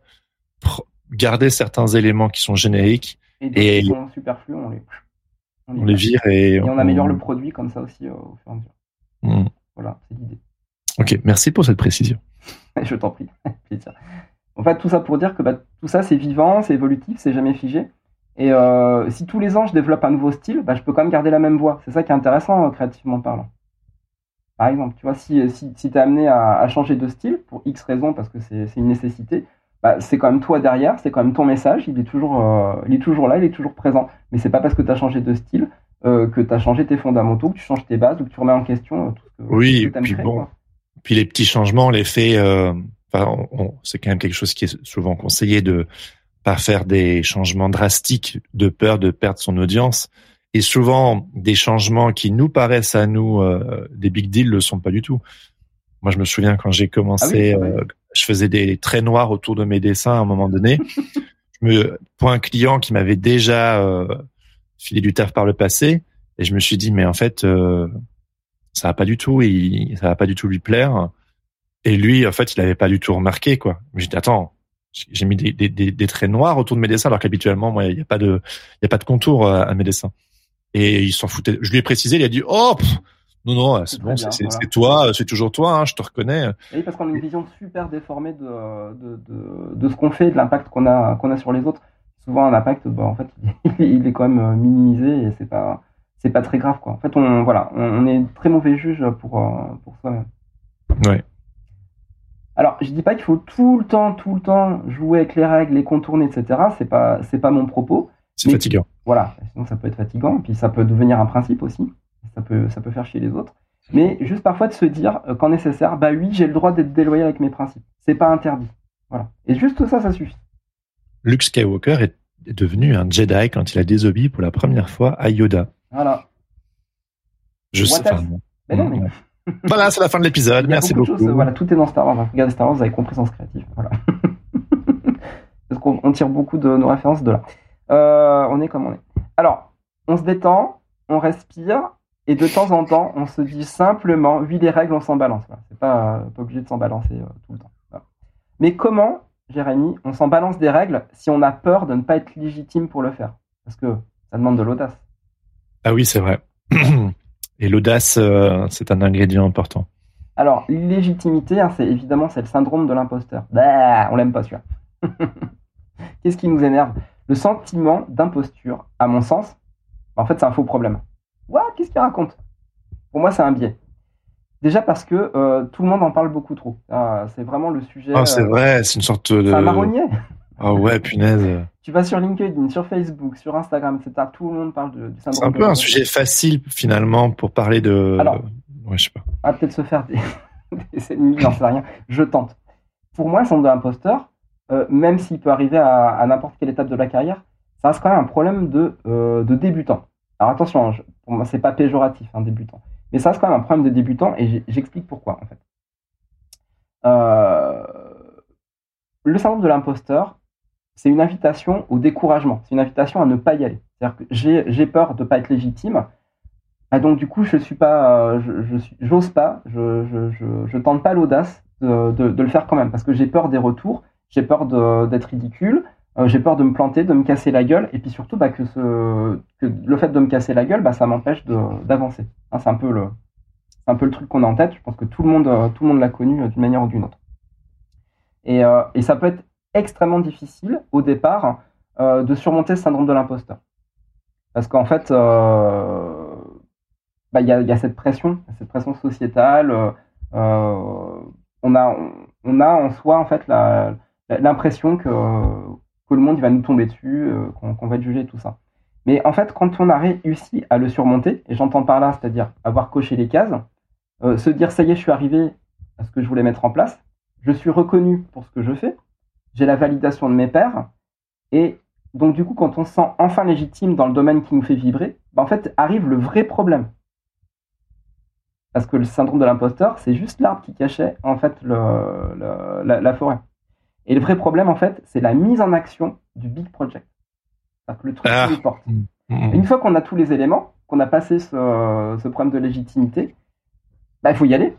garder certains éléments qui sont génériques, Et d'autres Et- qui sont superflus, on les, on les vire et, Et on améliore le produit comme ça aussi euh, au fur et à mesure. Hmm. Voilà, c'est l'idée. Ok, merci pour cette précision. Je t'en prie. En fait, tout ça pour dire que bah, tout ça, c'est vivant, c'est évolutif, c'est jamais figé. Et euh, si tous les ans, je développe un nouveau style, bah, je peux quand même garder la même voix. C'est ça qui est intéressant, créativement parlant. Par exemple, tu vois, si, si, si tu es amené à, à changer de style, pour X raisons, parce que c'est une nécessité, bah, c'est quand même toi derrière, c'est quand même ton message, il est toujours, euh, il est toujours là, il est toujours présent. Mais c'est pas parce que tu as changé de style euh, que tu as changé tes fondamentaux, que tu changes tes bases ou que tu remets en question euh, tout ce que, Oui, tout ce que puis bon, quoi. Puis les petits changements, les fait. euh, enfin, c'est quand même quelque chose qui est souvent conseillé de pas faire des changements drastiques de peur de perdre son audience. Et souvent, des changements qui nous paraissent à nous euh, des big deals le sont pas du tout. Moi, je me souviens quand j'ai commencé, Ah oui, euh, je faisais des traits noirs autour de mes dessins à un moment donné. je me, pour un client qui m'avait déjà euh, filé du taf par le passé, et je me suis dit, mais en fait, euh, ça va pas du tout, il, ça va pas du tout lui plaire. Et lui, en fait, il avait pas du tout remarqué, quoi. Mais j'ai dit, attends, j'ai mis des, des, des, traits noirs autour de mes dessins, alors qu'habituellement, moi, il n'y a pas de, il y a pas de contour à, mes dessins. Et il s'en foutait. Je lui ai précisé, il a dit, oh, non, non, c'est bon, c'est toi, c'est toujours toi, hein, je te reconnais. Oui, parce qu'on a une vision super déformée de, de, de, de ce qu'on fait, de l'impact qu'on a, qu'on a sur les autres. Souvent, un impact, bah, en fait, il est quand même euh, minimisé et c'est pas, c'est pas très grave, quoi. En fait, on, voilà, on, est très mauvais juge pour, euh, pour soi-même. Ouais. Alors, je dis pas qu'il faut tout le temps, tout le temps jouer avec les règles, les contourner, etc. C'est pas, c'est pas mon propos. C'est fatigant. Voilà, sinon ça peut être fatigant, puis ça peut devenir un principe aussi ça peut, ça peut faire chier les autres. Mais juste parfois de se dire, euh, quand nécessaire, bah oui, j'ai le droit d'être déloyal avec mes principes. C'est pas interdit. Voilà. Et juste ça, ça suffit. Luke Skywalker est devenu un Jedi quand il a désobéi pour la première fois à Yoda. Voilà. Je sais pas. voilà, c'est la fin de l'épisode. Merci beaucoup. voilà, tout est dans Star Wars. Regardez Star Wars, vous avez compris sens créatif. Voilà. Parce qu'on tire beaucoup de nos références de là. Euh, on est comme on est. Alors, on se détend, on respire, et de temps en temps, on se dit simplement, oui, les règles, on s'en balance. C'est pas, pas obligé de s'en balancer euh, tout le temps. Mais comment, Jérémy, on s'en balance des règles si on a peur de ne pas être légitime pour le faire? Parce que ça demande de l'audace. Ah oui, c'est vrai. Et l'audace, euh, c'est un ingrédient important. Alors, l'illégitimité, hein, c'est évidemment c'est le syndrome de l'imposteur. Bah, on l'aime pas celui-là. Qu'est-ce qui nous énerve? Le sentiment d'imposture, à mon sens, en fait, c'est un faux problème. What Qu'est-ce qu'il raconte? Pour moi, c'est un biais. Déjà parce que euh, tout le monde en parle beaucoup trop. Ah, c'est vraiment le sujet. Ah, c'est euh, vrai, c'est une sorte de. Un marronnier. Ah ouais, punaise. Tu vas sur LinkedIn, sur Facebook, sur Instagram, etc. Tout le monde parle de, du syndrome. C'est un peu un sujet facile finalement pour parler de. Alors, ouais, je sais pas. On va peut-être se faire des, des ennemis, j'en sais rien. Je tente. Pour moi, le syndrome de l'imposteur, euh, même s'il peut arriver à, n'importe quelle étape de la carrière, ça reste quand même un problème de, de débutant. Alors attention, pour moi, c'est pas péjoratif, un débutant. Mais ça, c'est quand même un problème de débutant et j'explique pourquoi, en fait. Euh, le syndrome de l'imposteur, c'est une invitation au découragement. C'est une invitation à ne pas y aller. C'est-à-dire que j'ai peur de ne pas être légitime. Et donc, du coup, je suis pas, je, j'ose pas, je, je, tente pas l'audace de, le faire quand même parce que j'ai peur des retours, j'ai peur d'être ridicule, euh, j'ai peur de me planter, de me casser la gueule, et puis surtout bah, que, le fait de me casser la gueule, bah, ça m'empêche d'avancer. Hein, c'est un peu le, truc qu'on a en tête. Je pense que tout le monde, euh, l'a connu euh, d'une manière ou d'une autre. Et, ça peut être extrêmement difficile au départ de surmonter ce syndrome de l'imposteur, parce qu'en fait, bah, il y, a, y, a, cette pression, cette pression sociétale. on a, on a en soi en fait l'impression que que le monde va nous tomber dessus, euh, qu'on va être jugé, tout ça. Mais en fait, quand on a réussi à le surmonter, et j'entends par là, c'est-à-dire avoir coché les cases, euh, se dire ça y est, je suis arrivé à ce que je voulais mettre en place, je suis reconnu pour ce que je fais, j'ai la validation de mes pairs, et donc du coup, quand on se sent enfin légitime dans le domaine qui nous fait vibrer, bah, en fait, arrive le vrai problème. Parce que le syndrome de l'imposteur, c'est juste l'arbre qui cachait en fait la forêt. Et le vrai problème, en fait, c'est la mise en action du big project. Que le truc ah. porte. Mm. Une fois qu'on a tous les éléments, qu'on a passé ce, problème de légitimité, bah, il faut y aller.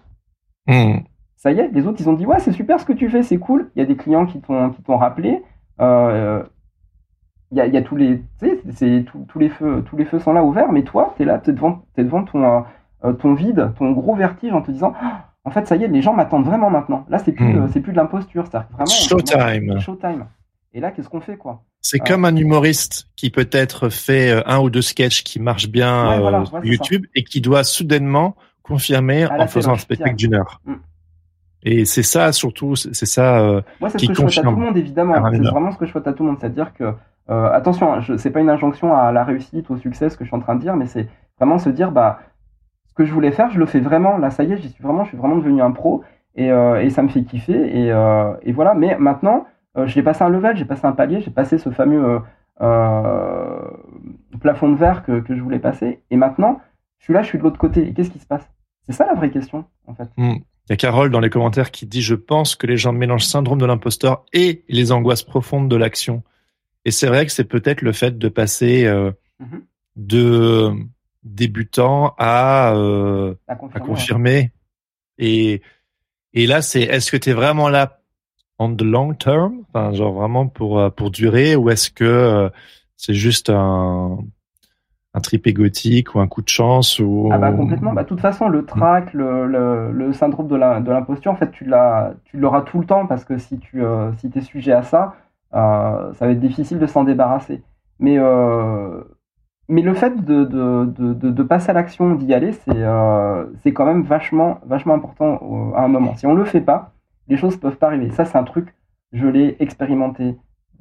Mm. Ça y est, les autres, ils ont dit, ouais, c'est super ce que tu fais, c'est cool. Il y a des clients qui t'ont rappelé. Euh, il y, a, tous les, c'est, tous les feux, tous les feux sont là ouverts, mais toi, tu es là, tu es devant, es devant ton, euh, ton vide, ton gros vertige en te disant, en fait, ça y est, les gens m'attendent vraiment maintenant. Là, c'est plus, hmm. c'est plus de l'imposture, c'est vraiment showtime. Showtime. Et là, qu'est-ce qu'on fait, quoi? C'est euh, comme un humoriste qui peut-être fait euh, un ou deux sketchs qui marchent bien euh, sur YouTube et qui doit soudainement confirmer en faisant un spectacle d'une heure. Hmm. Et c'est ça surtout, c'est ça Moi, c'est ce que je souhaite à tout le monde, évidemment. C'est vraiment ce que je souhaite à tout le monde, c'est-à-dire que attention, hein, c'est pas une injonction à la réussite, au succès, ce que je suis en train de dire, mais c'est vraiment se dire, bah ce que je voulais faire, je le fais vraiment. Là, ça y est, j'y suis vraiment, je suis vraiment devenu un pro et, euh, et ça me fait kiffer. Et, euh, et voilà. Mais maintenant, euh, j'ai passé un level, j'ai passé un palier, j'ai passé ce fameux plafond de verre que, que, je voulais passer. Et maintenant, je suis là, je suis de l'autre côté. Et qu'est-ce qui se passe? C'est ça la vraie question, en fait. Hmm. Il y a Carole dans les commentaires qui dit Je pense que les gens mélangent syndrome de l'imposteur et les angoisses profondes de l'action. Et c'est vrai que c'est peut-être le fait de passer mm-hmm. de débutant à, euh, à confirmer. Et, et là, c'est est-ce que tu es vraiment là on the long term, enfin, genre vraiment pour pour durer, ou est-ce que c'est juste un un trip égotique ou un coup de chance ou ah bah complètement. Bah de toute façon le trac le, le, le syndrome de l'imposture en fait tu l'auras tout le temps parce que si tu euh, si es sujet à ça euh, ça va être difficile de s'en débarrasser. Mais euh, mais le fait de, passer à l'action d'y aller c'est euh, quand même vachement vachement important à un moment si on le fait pas les choses peuvent pas arriver ça c'est un truc je l'ai expérimenté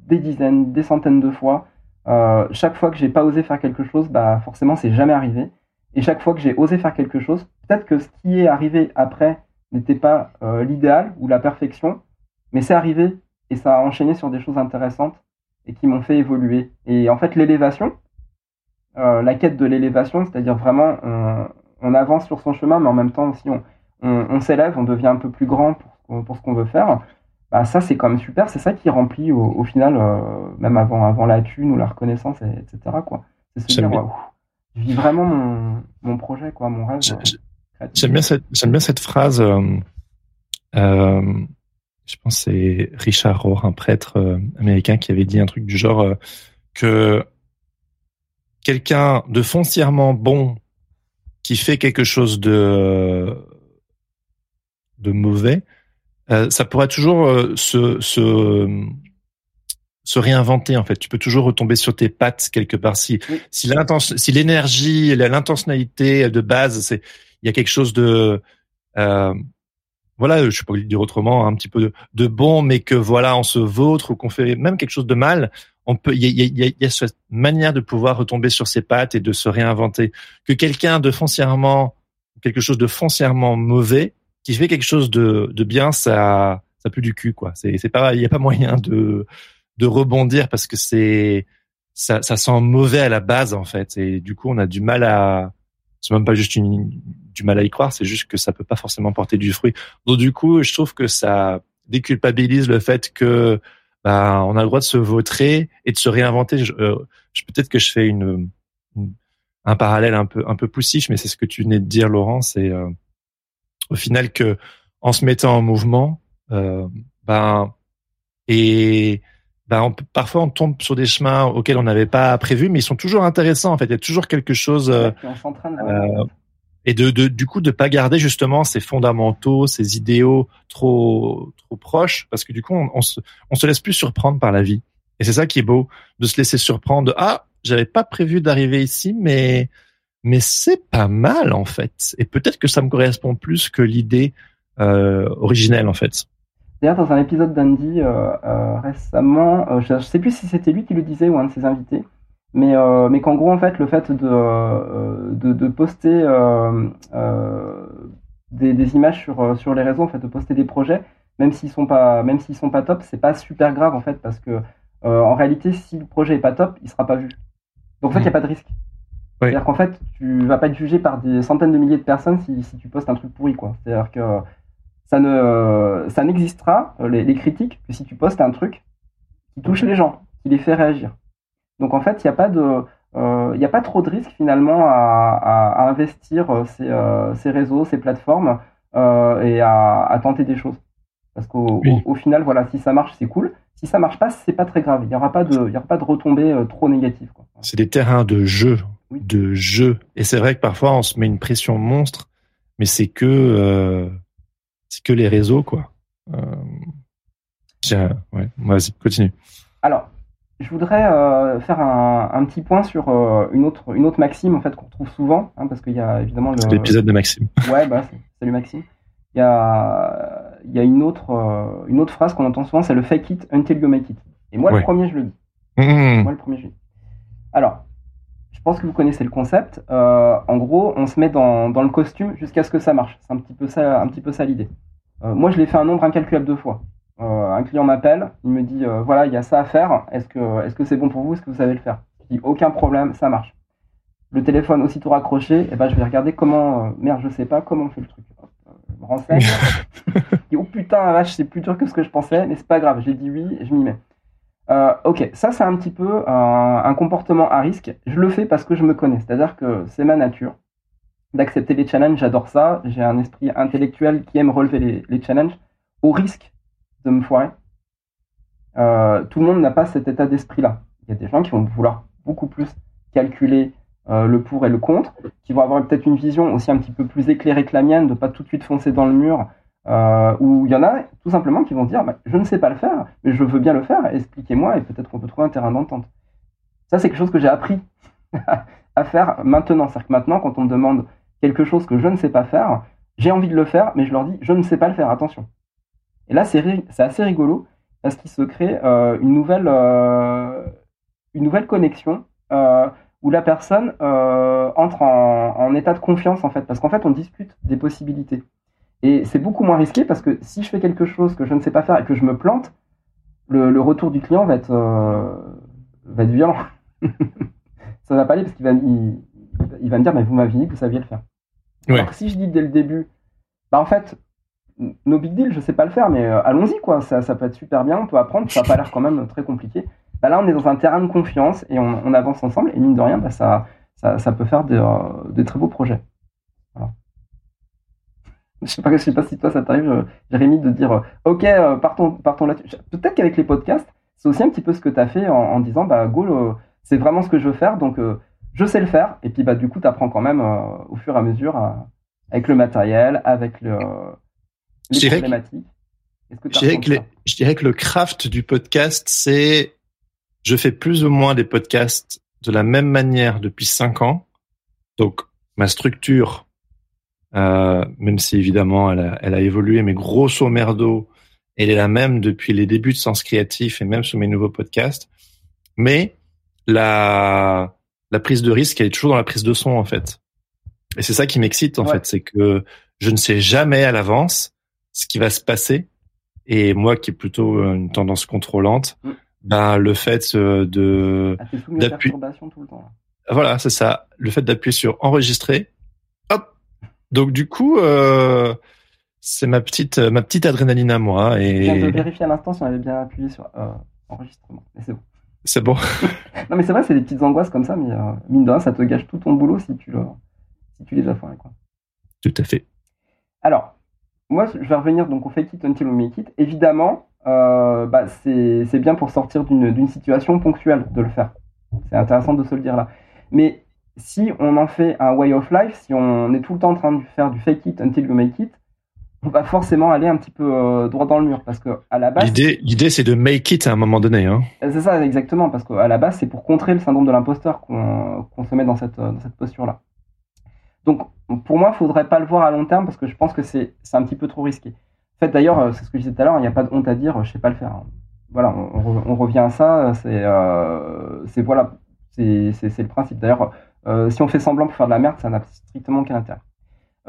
des dizaines des centaines de fois euh, chaque fois que j'ai pas osé faire quelque chose, bah forcément c'est jamais arrivé. Et chaque fois que j'ai osé faire quelque chose, peut-être que ce qui est arrivé après n'était pas euh, l'idéal ou la perfection, mais c'est arrivé et ça a enchaîné sur des choses intéressantes et qui m'ont fait évoluer. Et en fait, l'élévation, euh, la quête de l'élévation, c'est-à-dire vraiment on, on, avance sur son chemin, mais en même temps aussi on, on, on s'élève, on devient un peu plus grand pour, pour ce qu'on veut faire. Bah, ça c'est quand même super, c'est ça qui remplit au, final, euh, même avant, avant la thune ou la reconnaissance, etc. Quoi. C'est se dire, je vis vraiment mon, mon, projet, quoi, mon rêve. Euh, j'aime bien cette, j'aime bien cette phrase. Euh, je pense c'est Richard Rohr, un prêtre américain, qui avait dit un truc du genre que quelqu'un de foncièrement bon qui fait quelque chose de de mauvais euh, ça pourrait toujours euh, se, se, se réinventer en fait. Tu peux toujours retomber sur tes pattes quelque part. Si si l'intention, si l'énergie, l'intentionnalité de base, c'est il y a quelque chose de euh, voilà, je sais pas dire autrement, un petit peu de, de, bon, mais que voilà, on se vautre ou qu'on fait même quelque chose de mal, on peut, il y a, y, a, y a, cette manière de pouvoir retomber sur ses pattes et de se réinventer. Que quelqu'un de foncièrement, quelque chose de foncièrement mauvais, qui fait quelque chose de, de bien, ça, ça pue du cul, quoi. C'est, c'est pas, il n'y a pas moyen de, de rebondir parce que c'est, ça, ça sent mauvais à la base, en fait. Et du coup, on a du mal à, c'est même pas juste une, du mal à y croire, c'est juste que ça peut pas forcément porter du fruit. Donc, du coup, je trouve que ça déculpabilise le fait que, bah, on a le droit de se vautrer et de se réinventer. Je, euh, je peut-être que je fais une, un parallèle un peu, un peu poussif, mais c'est ce que tu venais de dire, Laurent, c'est, euh, au final que en se mettant en mouvement, euh, ben et ben on, parfois on tombe sur des chemins auxquels on n'avait pas prévu, mais ils sont toujours intéressants. En fait, il y a toujours quelque chose. Euh, et de, de, du coup de pas garder justement ces fondamentaux, ces idéaux trop trop proches, parce que du coup on, on se on se laisse plus surprendre par la vie. Et c'est ça qui est beau, de se laisser surprendre. ah, j'avais pas prévu d'arriver ici, mais mais c'est pas mal en fait. Et peut-être que ça me correspond plus que l'idée euh, originelle en fait. D'ailleurs, dans un épisode d'Andy euh, euh, récemment, euh, je, sais plus si c'était lui qui le disait ou un de ses invités, mais euh, mais qu'en gros en fait le fait de euh, de, de, poster des, des, images sur sur les réseaux, en fait, de poster des projets, même s'ils sont pas même s'ils sont pas top, c'est pas super grave en fait parce que en réalité, si le projet est pas top, il sera pas vu. Donc en fait, il n'y a pas de risque. C'est-à-dire qu'en fait, tu vas pas être jugé par des centaines de milliers de personnes si, si tu postes un truc pourri, quoi. C'est-à-dire que ça ne, ça n'existera, les, les, critiques, que si tu postes un truc qui touche les gens, qui les fait réagir. Donc en fait, il n'y a pas de, il n'y a pas trop de risques finalement à, à, à investir euh, ces, euh, ces, réseaux, ces plateformes euh, et à, à, tenter des choses. Parce qu'au au, au, final, voilà, si ça marche, c'est cool. Si ça marche pas, c'est pas très grave. Il n'y aura pas de, il y aura pas de retombées trop négatives. C'est des terrains de jeu de jeu. Et c'est vrai que parfois on se met une pression monstre, mais c'est que euh, c'est que les réseaux quoi. Euh, tiens, ouais, vas-y, continue. Alors, je voudrais euh, faire un, un, petit point sur euh, une autre une autre maxime en fait qu'on retrouve souvent, hein, parce qu'il y a évidemment l'épisode de Maxime. Ouais, bah salut Maxime. Il y a il y a une autre euh, une autre phrase qu'on entend souvent, c'est le fake it until you make it. Et moi le premier je le dis. Mmh. Moi le premier je le dis. Alors je pense que vous connaissez le concept. En gros, on se met dans, dans le costume jusqu'à ce que ça marche. C'est un petit peu ça, un petit peu ça l'idée. Moi, je l'ai fait un nombre incalculable de fois. Euh, un client m'appelle, il me dit euh, voilà, il y a ça à faire. Est-ce que c'est bon pour vous? Est-ce que vous savez le faire? Je dis aucun problème, ça marche. Le téléphone aussitôt raccroché, et eh ben je vais regarder comment. Euh, merde, je sais pas comment on fait le truc. je me renseigne. je dis oh putain, vache, c'est plus dur que ce que je pensais, mais c'est pas grave. J'ai dit oui, je m'y mets. Euh, ok, ça c'est un petit peu un, un, comportement à risque. Je le fais parce que je me connais, c'est-à-dire que c'est ma nature d'accepter les challenges, j'adore ça. J'ai un esprit intellectuel qui aime relever les, les, challenges au risque de me foirer. euh, tout le monde n'a pas cet état d'esprit-là. Il y a des gens qui vont vouloir beaucoup plus calculer euh, le pour et le contre, qui vont avoir peut-être une vision aussi un petit peu plus éclairée que la mienne, de pas tout de suite foncer dans le mur, euh, ou il y en a tout simplement qui vont dire bah, je ne sais pas le faire, mais je veux bien le faire, expliquez-moi et peut-être qu'on peut trouver un terrain d'entente. Ça, c'est quelque chose que j'ai appris à faire maintenant. C'est-à-dire que maintenant, quand on me demande quelque chose que je ne sais pas faire, j'ai envie de le faire, mais je leur dis je ne sais pas le faire, attention. Et là, c'est assez rigolo parce qu'il se crée euh, une, nouvelle, euh, une nouvelle connexion euh, où la personne entre en, en, état de confiance en fait, parce qu'en fait, on discute des possibilités. Et c'est beaucoup moins risqué parce que si je fais quelque chose que je ne sais pas faire et que je me plante, le, le retour du client va être, va être violent. Ça va pas aller parce qu'il va, il, il, va me dire mais vous m'aviez dit que vous saviez le faire. Ouais. Alors que si je dis dès le début, bah en fait, no big deal, je sais pas le faire, mais euh, allons-y quoi, ça, ça, peut être super bien, on peut apprendre, ça n'a pas l'air quand même très compliqué. Bah là, on est dans un terrain de confiance et on, avance ensemble, et mine de rien, bah, ça, ça, peut faire de, euh, très beaux projets. Je sais sais pas si toi ça t'arrive, euh, Jérémy, de dire ok, partons, partons là-dessus. Peut-être qu'avec les podcasts, c'est aussi un petit peu ce que tu as fait en, en, disant bah go, c'est vraiment ce que je veux faire, donc je sais le faire, et puis bah du coup, tu apprends quand même au fur et à mesure avec le matériel, avec le je dirais, que, je, dirais que les, je dirais que le craft du podcast, c'est je fais plus ou moins des podcasts de la même manière depuis cinq ans. Donc ma structure, euh, même si évidemment elle a, elle a, évolué, mais grosso merdo, elle est la même depuis les débuts de Sens Créatif et même sur mes nouveaux podcasts. Mais la, la prise de risque, elle est toujours dans la prise de son en fait. Et c'est ça qui m'excite en ouais. fait, c'est que je ne sais jamais à l'avance ce qui va se passer. Et moi, qui est plutôt euh, une tendance contrôlante, ben le fait euh, de ah, d'appuyer tout le temps. Voilà, c'est ça. Le fait d'appuyer sur enregistrer, hop. Donc du coup, euh, c'est ma petite ma petite adrénaline à moi. Et je viens de vérifier à l'instant si on avait bien appuyé sur euh, enregistrement. Mais c'est bon. C'est bon. non mais c'est vrai, c'est des petites angoisses comme ça, mais euh, mine de rien, ça te gâche tout ton boulot si tu le, si tu les as foirés, quoi. Tout à fait. Alors, moi, je vais revenir donc au fake it until you make it. Évidemment, euh, bah, c'est bien pour sortir d'une situation ponctuelle de le faire. C'est intéressant de se le dire là. Mais si on en fait un way of life, si on est tout le temps en train de faire du fake it until you make it, on va forcément aller un petit peu euh, droit dans le mur parce que à la base l'idée c'est de make it à un moment donné hein. c'est ça exactement parce qu'à la base c'est pour contrer le syndrome de l'imposteur qu'on qu se met dans cette dans cette posture là donc, pour moi, il ne faudrait pas le voir à long terme parce que je pense que c'est un petit peu trop risqué. En fait, d'ailleurs, euh, c'est ce que je disais tout à l'heure, il n'y a pas de honte à dire, je ne sais pas le faire. Voilà, on, on revient à ça, c'est euh, voilà, c'est le principe. D'ailleurs, euh, si on fait semblant pour faire de la merde, ça n'a strictement aucun intérêt.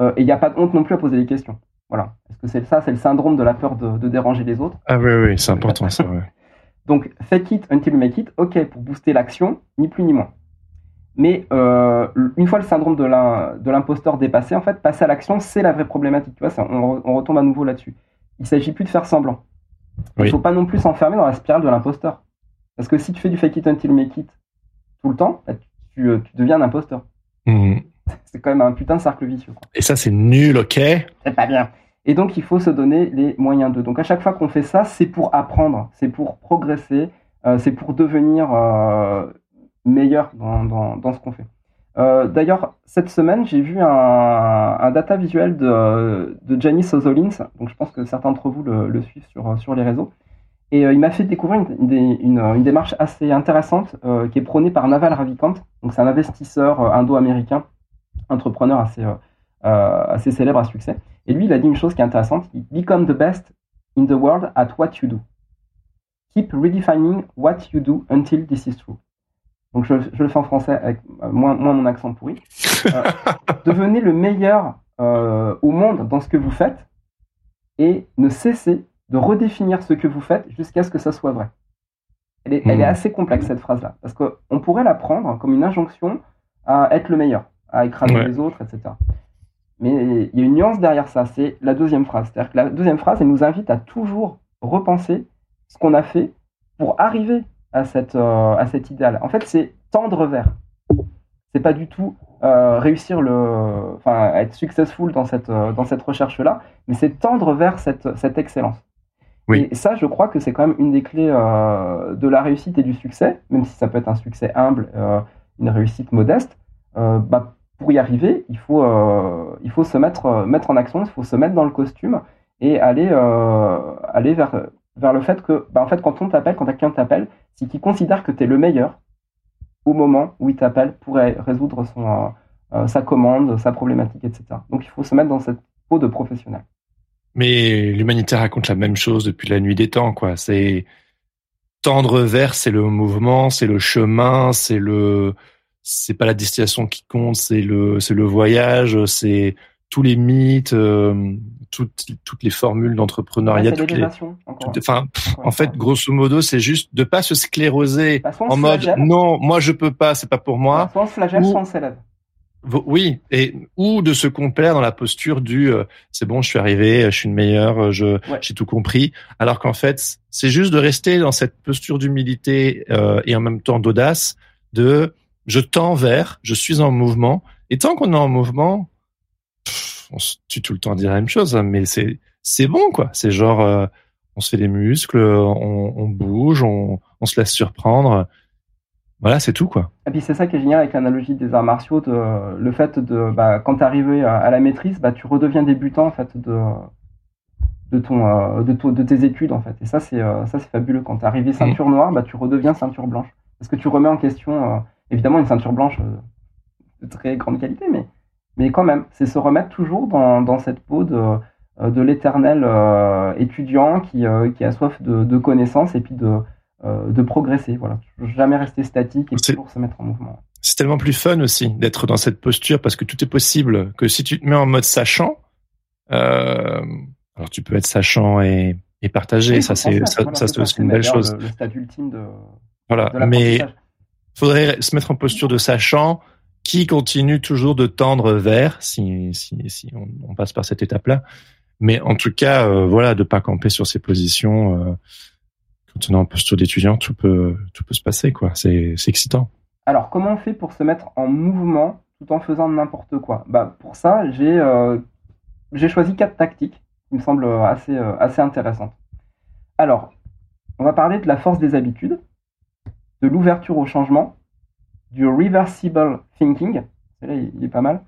Euh, et il n'y a pas de honte non plus à poser des questions. Voilà. Est-ce que c'est ça C'est le syndrome de la peur de, de, déranger les autres? Ah oui, oui, c'est important ça. Ouais. Donc, fake it until you make it, ok, pour booster l'action, ni plus ni moins. Mais euh, une fois le syndrome de l'imposteur dépassé, en fait, passer à l'action, c'est la vraie problématique. Tu vois, ça, on, on, retombe à nouveau là-dessus. Il s'agit plus de faire semblant. Il ne faut pas non plus s'enfermer dans la spirale de l'imposteur. Parce que si tu fais du fake it until you make it tout le temps, bah, tu, euh, tu, deviens un imposteur. Mmh. C'est quand même un putain de cercle vicieux. Quoi. Et ça, c'est nul, ok C'est pas bien. Et donc, il faut se donner les moyens de. Donc, à chaque fois qu'on fait ça, c'est pour apprendre, c'est pour progresser, euh, c'est pour devenir euh, meilleur dans, dans, dans ce qu'on fait. Euh, D'ailleurs, cette semaine, j'ai vu un, un, data visuel de, de Janice Ozolins, donc je pense que certains d'entre vous le, le, suivent sur, sur les réseaux. Et euh, il m'a fait découvrir une, une, une, une, démarche assez intéressante euh, qui est prônée par Naval Ravikant. Donc c'est un investisseur indo-américain, entrepreneur assez, assez célèbre à succès. Et lui, il a dit une chose qui est intéressante. Il Become the best in the world at what you do. Keep redefining what you do until this is true. Donc je, je, le fais en français avec moins, moins mon accent pourri. Euh, devenez le meilleur euh, au monde dans ce que vous faites et ne cessez de redéfinir ce que vous faites jusqu'à ce que ça soit vrai. Elle est, mmh. elle est assez complexe cette phrase-là parce qu'on pourrait la prendre comme une injonction à être le meilleur, à écraser ouais. les autres, etc. Mais il y a une nuance derrière ça, c'est la deuxième phrase. C'est-à-dire que la deuxième phrase, elle nous invite à toujours repenser ce qu'on a fait pour arriver à, cette, euh, à cet idéal. En fait, c'est tendre vers. C'est pas du tout euh, réussir le, enfin, être successful dans cette, euh, dans cette recherche-là, mais c'est tendre vers cette, cette excellence. Oui. Et ça, je crois que c'est quand même une des clés euh, de la réussite et du succès, même si ça peut être un succès humble, une réussite modeste. Bah, pour y arriver, il faut, il faut se mettre, mettre en action, il faut se mettre dans le costume et aller, aller vers, vers le fait que, bah, en fait, quand on t'appelle, quand quelqu'un t'appelle, c'est qu'il considère que tu es le meilleur au moment où il t'appelle pour ré- résoudre son, euh, euh, sa commande, sa problématique, etc. Donc il faut se mettre dans cette peau de professionnel. Mais l'humanité raconte la même chose depuis la nuit des temps, quoi. C'est tendre vers, c'est le mouvement, c'est le chemin, c'est le, c'est pas la destination qui compte, c'est le, c'est le voyage, c'est tous les mythes, euh, toutes, toutes les formules d'entrepreneuriat, Ouais, les, enfin, en fait, grosso modo, c'est juste de pas se scléroser Bah, en mode flagelle, non, moi je peux pas, c'est pas pour moi. flagelle, ou- Oui, et ou de se complaire dans la posture du euh, c'est bon, je suis arrivé, je suis le meilleur, euh, je Ouais. j'ai tout compris. Alors qu'en fait, c'est juste de rester dans cette posture d'humilité euh, et en même temps d'audace, de je tends vers, je suis en mouvement. Et tant qu'on est en mouvement, on se tue tout le temps à dire la même chose, hein, mais c'est c'est bon quoi. C'est genre euh, on se fait des muscles, on, on bouge, on, on se laisse surprendre. Voilà, c'est tout quoi. Et puis c'est ça qui est génial avec l'analogie des arts martiaux, de, le fait de bah, quand tu es arrivé à, la maîtrise, bah, tu redeviens débutant en fait de, de, ton, euh, de, de tes études en fait. Et ça c'est euh, ça c'est fabuleux. Quand tu es arrivé ceinture noire, bah, tu redeviens ceinture blanche. Parce que tu remets en question, euh, évidemment une ceinture blanche de très grande qualité, mais, mais quand même, c'est se remettre toujours dans, dans cette peau de, euh, de l'éternel euh, étudiant qui, euh, qui a soif de, de connaissances et puis de, euh, de progresser. Voilà. Jamais rester statique et toujours se mettre en mouvement. C'est tellement plus fun aussi d'être dans cette posture parce que tout est possible. Que si tu te mets en mode sachant, alors tu peux être sachant et, et partager. Oui, ça, c'est ça, voilà, ça, c'est c'est aussi une belle chose. Le, le stade ultime de, Voilà. de Mais faudrait se mettre en posture de sachant qui continue toujours de tendre vers si on, passe par cette étape-là. Mais en tout cas, euh, voilà, de pas camper sur ses positions. Euh, quand on est en posture d'étudiant, tout peut tout peut se passer quoi. C'est excitant. Alors, comment on fait pour se mettre en mouvement tout en faisant n'importe quoi? Bah, Pour ça, j'ai euh, j'ai choisi quatre tactiques qui me semblent assez, euh, assez intéressantes. Alors, on va parler de la force des habitudes, de l'ouverture au changement, du reversible thinking, celui-là il est pas mal,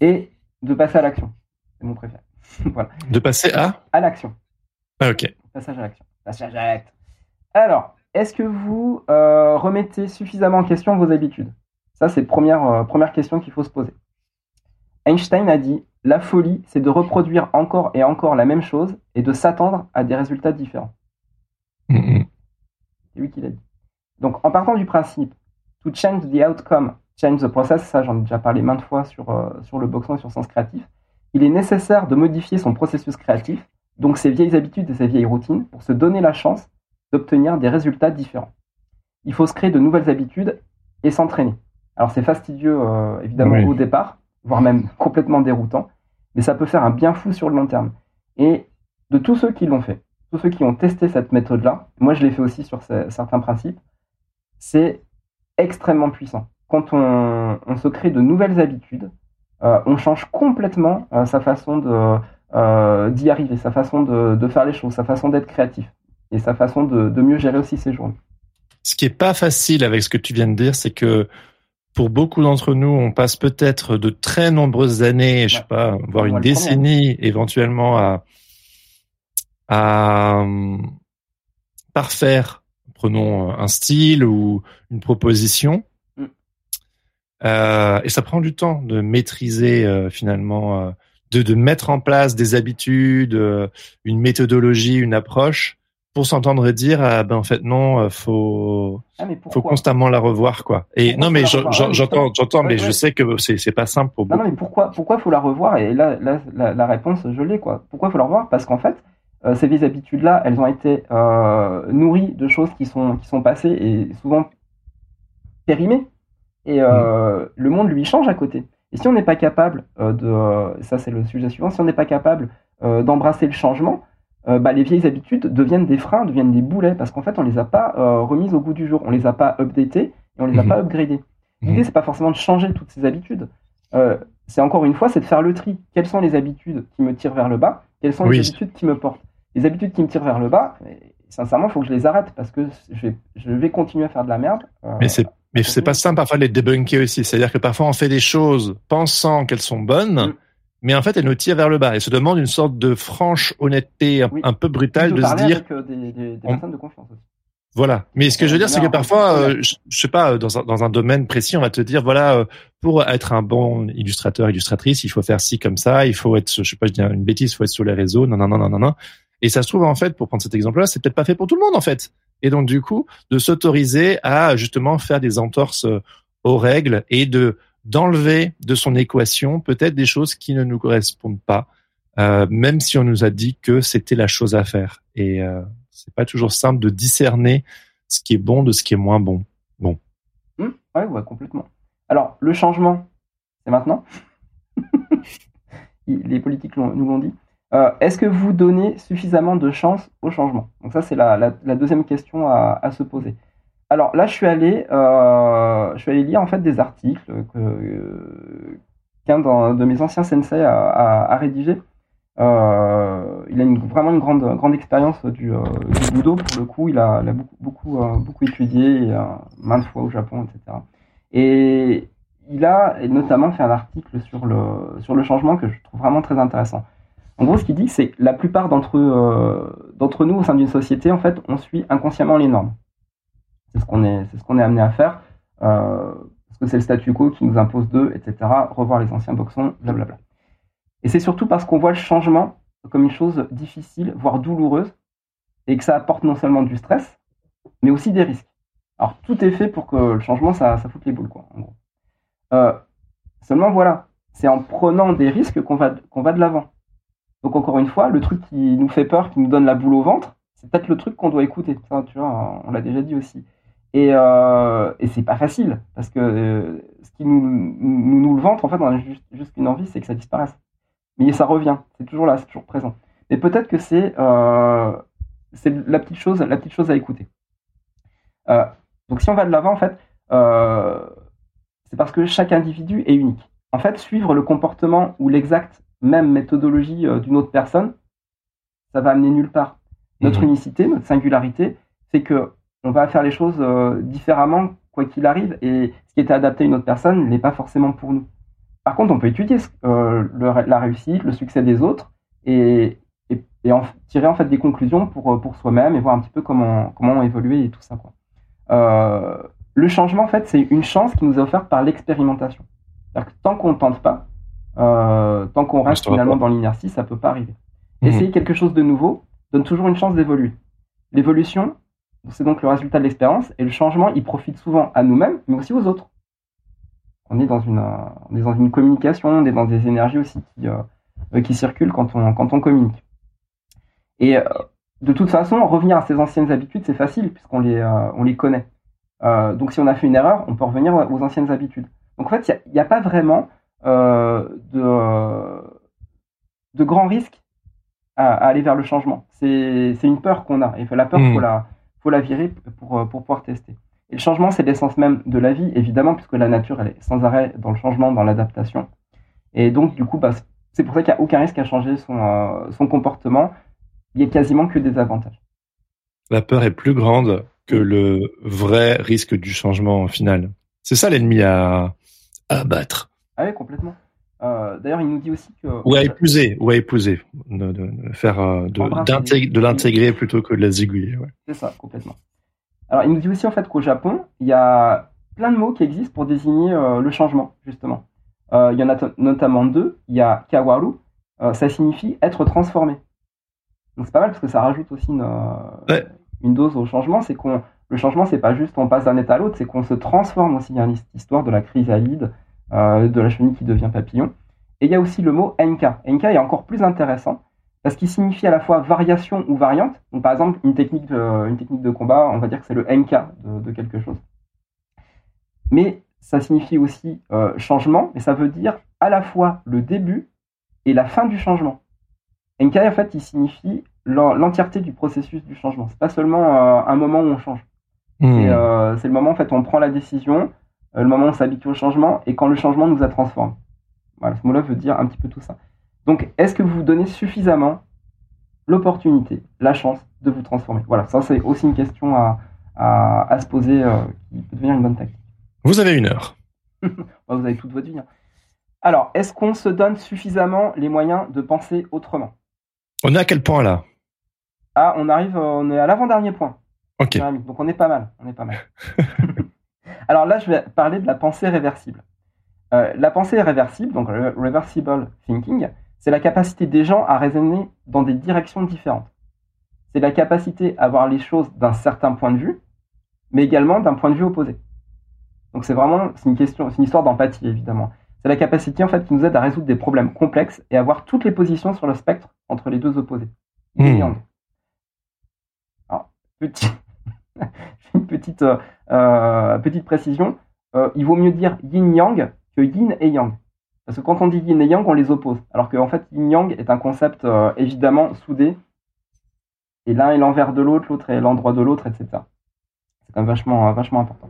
et de passer à l'action. C'est mon préféré. voilà. De passer à À l'action. ah, ok. Passage à l'action. Passage à l'acte. Alors, est-ce que vous euh, remettez suffisamment en question vos habitudes? Ça, c'est première, euh, première question qu'il faut se poser. Einstein a dit La folie, c'est de reproduire encore et encore la même chose et de s'attendre à des résultats différents. Mm, mm. C'est lui qui l'a dit. Donc, en partant du principe To change the outcome, change the process, ça j'en ai déjà parlé maintes fois sur, euh, sur le boxon et sur Sens Créatif, il est nécessaire de modifier son processus créatif, donc ses vieilles habitudes et ses vieilles routines, pour se donner la chance d'obtenir des résultats différents. Il faut se créer de nouvelles habitudes et s'entraîner. Alors c'est fastidieux euh, évidemment Oui. au départ, voire même complètement déroutant, mais ça peut faire un bien fou sur le long terme. Et de tous ceux qui l'ont fait, tous ceux qui ont testé cette méthode-là, moi je l'ai fait aussi sur ce- certains principes, c'est extrêmement puissant. Quand on, on se crée de nouvelles habitudes, euh, on change complètement euh, sa façon euh, d'y arriver, sa façon de, de faire les choses, sa façon d'être créatif et sa façon de, de mieux gérer aussi ses journées. Ce qui est pas facile avec ce que tu viens de dire, c'est que pour beaucoup d'entre nous, on passe peut-être de très nombreuses années, je sais pas, voire une le décennie éventuellement à, à euh, parfaire, prenons un style ou une proposition. Mm. Euh, et ça prend du temps de maîtriser euh, finalement, euh, de, de mettre en place des habitudes, euh, une méthodologie, une approche pour s'entendre dire ah ben en fait non euh, faut Ah, mais faut constamment la revoir quoi. Et Pourquoi non mais Ah, j'entends j'entends mais Ouais, je sais que c'est c'est pas simple pour Non, mais pourquoi, pourquoi faut la revoir? Et là, là la, la réponse, je l'ai, quoi. Pourquoi faut la revoir? Parce qu'en fait, euh, ces vieilles habitudes-là, elles ont été euh, nourries de choses qui sont, qui sont passées et souvent périmées. Et euh, le monde, lui, change à côté. Et si on n'est pas capable de... ça, c'est le sujet suivant. Si on n'est pas capable d'embrasser le changement, euh, bah, les vieilles habitudes deviennent des freins, deviennent des boulets, parce qu'en fait, on les a pas euh, remises au goût du jour. On les a pas updatées et on les a Mhm. pas upgradées. L'idée, Mhm. c'est pas forcément de changer toutes ces habitudes. Euh, c'est encore une fois, c'est de faire le tri. Quelles sont les habitudes qui me tirent vers le bas? Quelles sont Oui. les habitudes qui me portent? Les habitudes qui me tirent vers le bas, sincèrement, il faut que je les arrête parce que je vais, je vais continuer à faire de la merde. Euh, mais c'est mais c'est pas simple parfois de les débunker aussi. C'est-à-dire que parfois on fait des choses pensant qu'elles sont bonnes, mm. mais en fait elles nous tirent vers le bas et se demande une sorte de franche honnêteté un, peu brutale de se dire. Avec euh, des, des, des personnes de confiance aussi. Voilà. Mais ce que je veux dire, c'est que parfois, euh, je, sais pas, dans un, dans un domaine précis, on va te dire, voilà, euh, pour être un bon illustrateur, illustratrice, il faut faire ci comme ça, il faut être, je sais pas, je dis une bêtise, il faut être sur les réseaux, non, non, non, non, non, non. Et ça se trouve, en fait, pour prendre cet exemple-là, c'est peut-être pas fait pour tout le monde, en fait. Et donc, du coup, de s'autoriser à justement faire des entorses euh, aux règles et de d'enlever de son équation peut-être des choses qui ne nous correspondent pas, euh, même si on nous a dit que c'était la chose à faire. Et euh, c'est pas toujours simple de discerner ce qui est bon de ce qui est moins bon. Bon. Mmh, ouais, ouais, complètement. Alors, le changement, c'est maintenant. Les politiques nous l'ont dit. Euh, est-ce que vous donnez suffisamment de chance au changement? Donc ça, c'est la, deuxième question à, se poser. Alors là, je suis allé, euh, je suis allé lire en fait des articles euh, qu'un de mes anciens sensei a, rédigé. il a vraiment une grande, grande expérience du, du, Budo. Pour le coup, il a, beaucoup, beaucoup, beaucoup étudié, maintes fois au Japon, etc. Et il a notamment fait un article sur le, sur le changement que je trouve vraiment très intéressant. En gros, ce qu'il dit, c'est que la plupart d'entre euh, d'entre nous au sein d'une société, en fait, on suit inconsciemment les normes. C'est ce qu'on est, c'est ce qu'on est amené à faire, euh, parce que c'est le statu quo qui nous impose d'eux, etc. Revoir les anciens boxons, blablabla. Et c'est surtout parce qu'on voit le changement comme une chose difficile, voire douloureuse, et que ça apporte non seulement du stress, mais aussi des risques. Alors tout est fait pour que le changement, ça, ça foute les boules, quoi, en gros. Euh, seulement voilà, c'est en prenant des risques qu'on va, qu'on va de l'avant. Donc encore une fois, le truc qui nous fait peur, qui nous donne la boule au ventre, c'est peut-être le truc qu'on doit écouter. on l'a déjà dit aussi. Et, euh, et c'est pas facile parce que euh, ce qui nous, le ventre, en fait, on a juste, une envie, c'est que ça disparaisse. Mais ça revient, c'est toujours là, c'est toujours présent. Mais peut-être que c'est euh, c'est la petite chose, la petite chose à écouter. Euh, donc si on va de l'avant, en fait, c'est parce que chaque individu est unique. En fait, suivre le comportement ou l'exact même méthodologie euh, d'une autre personne, ça va amener nulle part. Notre mhm. unicité, notre singularité, c'est que on va faire les choses euh, différemment quoi qu'il arrive, et ce qui était adapté à une autre personne n'est pas forcément pour nous. Par contre, on peut étudier euh, la réussite, le succès des autres, et, et, en, tirer en fait des conclusions pour, pour soi-même et voir un petit peu comment, comment évoluer et tout ça. Quoi. le changement, en fait, c'est une chance qui nous est offerte par l'expérimentation. tant qu'on ne tente pas, euh, tant qu'on reste finalement dans l'inertie, ça peut pas arriver. Mhm. Essayer quelque chose de nouveau donne toujours une chance d'évoluer. L'évolution, c'est donc le résultat de l'expérience, et le changement, il profite souvent à nous-mêmes, mais aussi aux autres. On est dans une, on est dans une communication, on est dans des énergies aussi qui, euh, qui circulent quand on, quand on communique. Et euh, de toute façon, revenir à ses anciennes habitudes, c'est facile, puisqu'on les, on les connaît. donc si on a fait une erreur, on peut revenir aux anciennes habitudes. Donc en fait, il n'y a, a, pas vraiment euh, de, de grands risques à, aller vers le changement. C'est une peur qu'on a. Et la peur, il faut, hmm. la, faut la virer pour, pour pouvoir tester. Et le changement, c'est l'essence même de la vie, évidemment, puisque la nature, elle est sans arrêt dans le changement, dans l'adaptation. Et donc, du coup, bah, c'est pour ça qu'il n'y a aucun risque à changer son, euh, son comportement. Il n'y a quasiment que des avantages. La peur est plus grande que le vrai risque du changement final. C'est ça l'ennemi à, à abattre. Ah oui, complètement. Euh, d'ailleurs, il nous dit aussi que. Ou à épouser, ou à épouser. De, faire, euh, de, l'intégrer plutôt que de la zigouiller. C'est ça, complètement. Alors, il nous dit aussi en fait qu'au Japon, il y a plein de mots qui existent pour désigner euh, le changement, justement. il y en a notamment deux. Il y a kawaru, ça signifie être transformé. Donc, c'est pas mal parce que ça rajoute aussi une, une dose au changement. C'est qu'on le changement, c'est pas juste on passe d'un état à l'autre, c'est qu'on se transforme aussi. Il y a l'histoire de la chrysalide euh, de la chenille qui devient papillon. Et il y a aussi le mot enka. Enka est encore plus intéressant parce qu'il signifie à la fois variation ou variante. Donc, par exemple, une technique de, une technique de combat, on va dire que c'est le enka de, quelque chose. Mais ça signifie aussi euh, changement, et ça veut dire à la fois le début et la fin du changement. Enka, en fait, il signifie l'entièreté du processus du changement. C'est pas seulement euh, un moment où on change. Hmm. C'est le moment en fait où on prend la décision, euh, le moment où on s'habitue au changement et quand le changement nous a transformé. Voilà, ce mot-là veut dire un petit peu tout ça. Donc, est-ce que vous vous donnez suffisamment l'opportunité, la chance de vous transformer? Voilà, ça c'est aussi une question à, à, se poser euh, qui peut devenir une bonne tactique. Vous avez une heure. Bah, vous avez toute votre vie. Hein. Alors, est-ce qu'on se donne suffisamment les moyens de penser autrement? On est à quel point là? Ah, on arrive, euh, on est à l'avant-dernier point. Ok. Donc on est pas mal, on est pas mal. Alors là, je vais parler de la pensée réversible. Euh, la pensée réversible, donc reversible thinking, c'est la capacité des gens à raisonner dans des directions différentes. C'est la capacité à voir les choses d'un certain point de vue, mais également d'un point de vue opposé. Donc c'est vraiment, c'est une question, c'est une histoire d'empathie évidemment. C'est la capacité en fait qui nous aide à résoudre des problèmes complexes et à voir toutes les positions sur le spectre entre les deux opposés. Hmm. Alors, petit, une petite, euh, euh, précision. Euh, il vaut mieux dire yin-yang que yin et yang. Parce que quand on dit yin et yang, on les oppose. Alors qu'en fait, yin-yang est un concept évidemment soudé. Et l'un est l'envers de l'autre, l'autre est l'endroit de l'autre, etc. C'est quand même vachement, vachement important.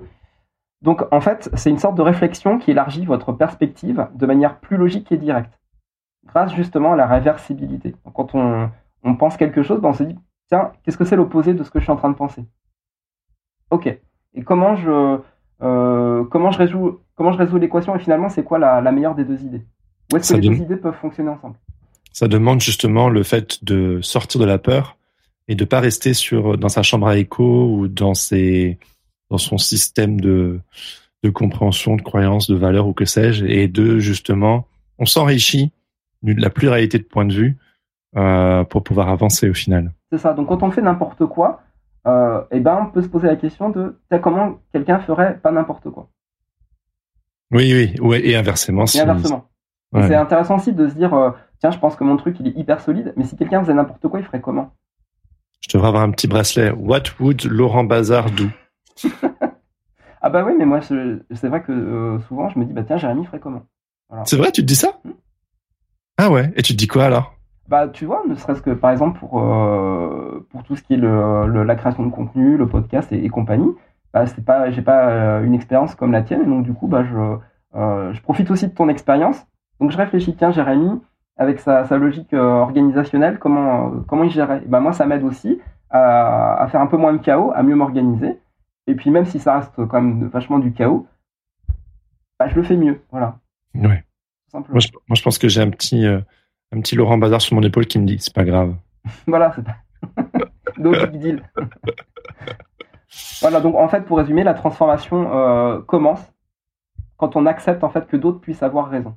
Donc en fait, c'est une sorte de réflexion qui élargit votre perspective de manière plus logique et directe, grâce justement à la réversibilité. quand on, pense quelque chose, ben, on se dit, tiens, qu'est-ce que c'est l'opposé de ce que je suis en train de penser? Ok. Et comment je, euh, comment je résous, comment je résous l'équation et finalement c'est quoi la, meilleure des deux idées? Où est-ce que les deux idées peuvent fonctionner ensemble? Ça demande justement le fait de sortir de la peur et de pas rester sur dans sa chambre à écho ou dans ses dans son système de de compréhension, de croyance, de valeur ou que sais-je, et de justement, on s'enrichit de la pluralité de points de vue euh, pour pouvoir avancer au final. C'est ça. Donc quand on fait n'importe quoi, euh, eh ben, on peut se poser la question de comment quelqu'un ferait pas n'importe quoi? Oui, oui, ouais, et inversement. Et inversement. C'est intéressant aussi de se dire, euh, tiens, je pense que mon truc il est hyper solide, mais si quelqu'un faisait n'importe quoi, il ferait comment? Je devrais avoir un petit bracelet. What would Laurent Bazar do? Ah bah oui, mais moi, c'est vrai que euh, souvent, je me dis, bah tiens, Jérémy ferait comment? C'est vrai, tu te dis ça? Hmm. Ah ouais, et tu te dis quoi alors? Bah, tu vois, ne serait-ce que par exemple pour, euh, pour tout ce qui est le, la création de contenu, le podcast et, compagnie, bah, c'est pas, j'ai pas euh, une expérience comme la tienne, et donc du coup, bah, je, euh, je profite aussi de ton expérience. Donc je réfléchis, tiens, Jérémy, avec sa, sa logique organisationnelle, comment, comment il gérait? Bah, Moi, ça m'aide aussi à, à, faire un peu moins de chaos, à mieux m'organiser. Et puis même si ça reste quand même vachement du chaos, bah, je le fais mieux. Voilà. Ouais. Moi je, moi, je pense que j'ai un petit un petit Laurent Bazar sur mon épaule qui me dit c'est pas grave. voilà, c'est pas. no big deal. voilà, donc en fait, pour résumer, la transformation euh, commence quand on accepte en fait que d'autres puissent avoir raison.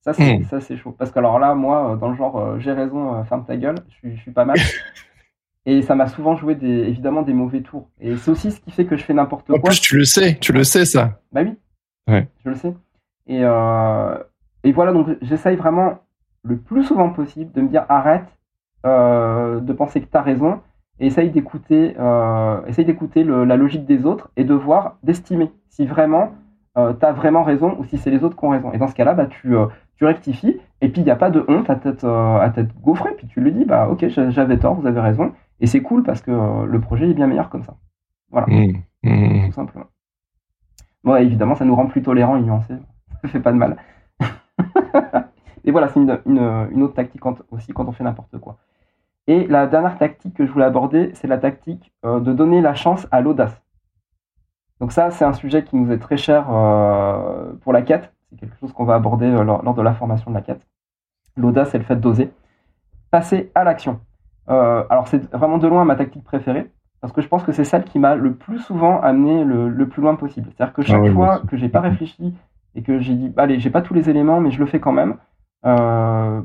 Ça, c'est, hmm. ça, c'est chaud. Parce que alors là, moi, euh, dans le genre euh, j'ai raison, ferme ta gueule, je suis, je suis pas mal. Et ça m'a souvent joué des, évidemment des mauvais tours. Et c'est aussi ce qui fait que je fais n'importe quoi. En plus, tu le sais, tu le sais ça. Bah oui. Ouais. Je le sais. Et, et voilà, donc j'essaye vraiment le plus souvent possible de me dire arrête euh, de penser que tu as raison et essaye d'écouter euh, essaye d'écouter la logique des autres et de voir, d'estimer si vraiment euh, tu as vraiment raison ou si c'est les autres qui ont raison. Et dans ce cas-là, bah, tu, euh, tu rectifies et puis il n'y a pas de honte à tête, à tête gaufrée, puis tu lui dis bah ok j'avais tort, vous avez raison. Et c'est cool parce que le projet est bien meilleur comme ça. Voilà. Mmh. Mmh. Tout simplement. Bon, évidemment, ça nous rend plus tolérants et nuancés. Ça fait pas de mal. Et voilà, c'est une, autre tactique aussi quand on fait n'importe quoi. Et la dernière tactique que je voulais aborder, c'est la tactique euh, de donner la chance à l'audace. Donc ça, c'est un sujet qui nous est très cher euh, pour la quête. C'est quelque chose qu'on va aborder euh, lors, de la formation de la quête. L'audace, c'est le fait d'oser. Passer à l'action. alors c'est vraiment de loin ma tactique préférée, parce que je pense que c'est celle qui m'a le plus souvent amené le, plus loin possible. C'est-à-dire que chaque ah fois que j'ai pas réfléchi et que j'ai dit, allez, j'ai pas tous les éléments, mais je le fais quand même, euh,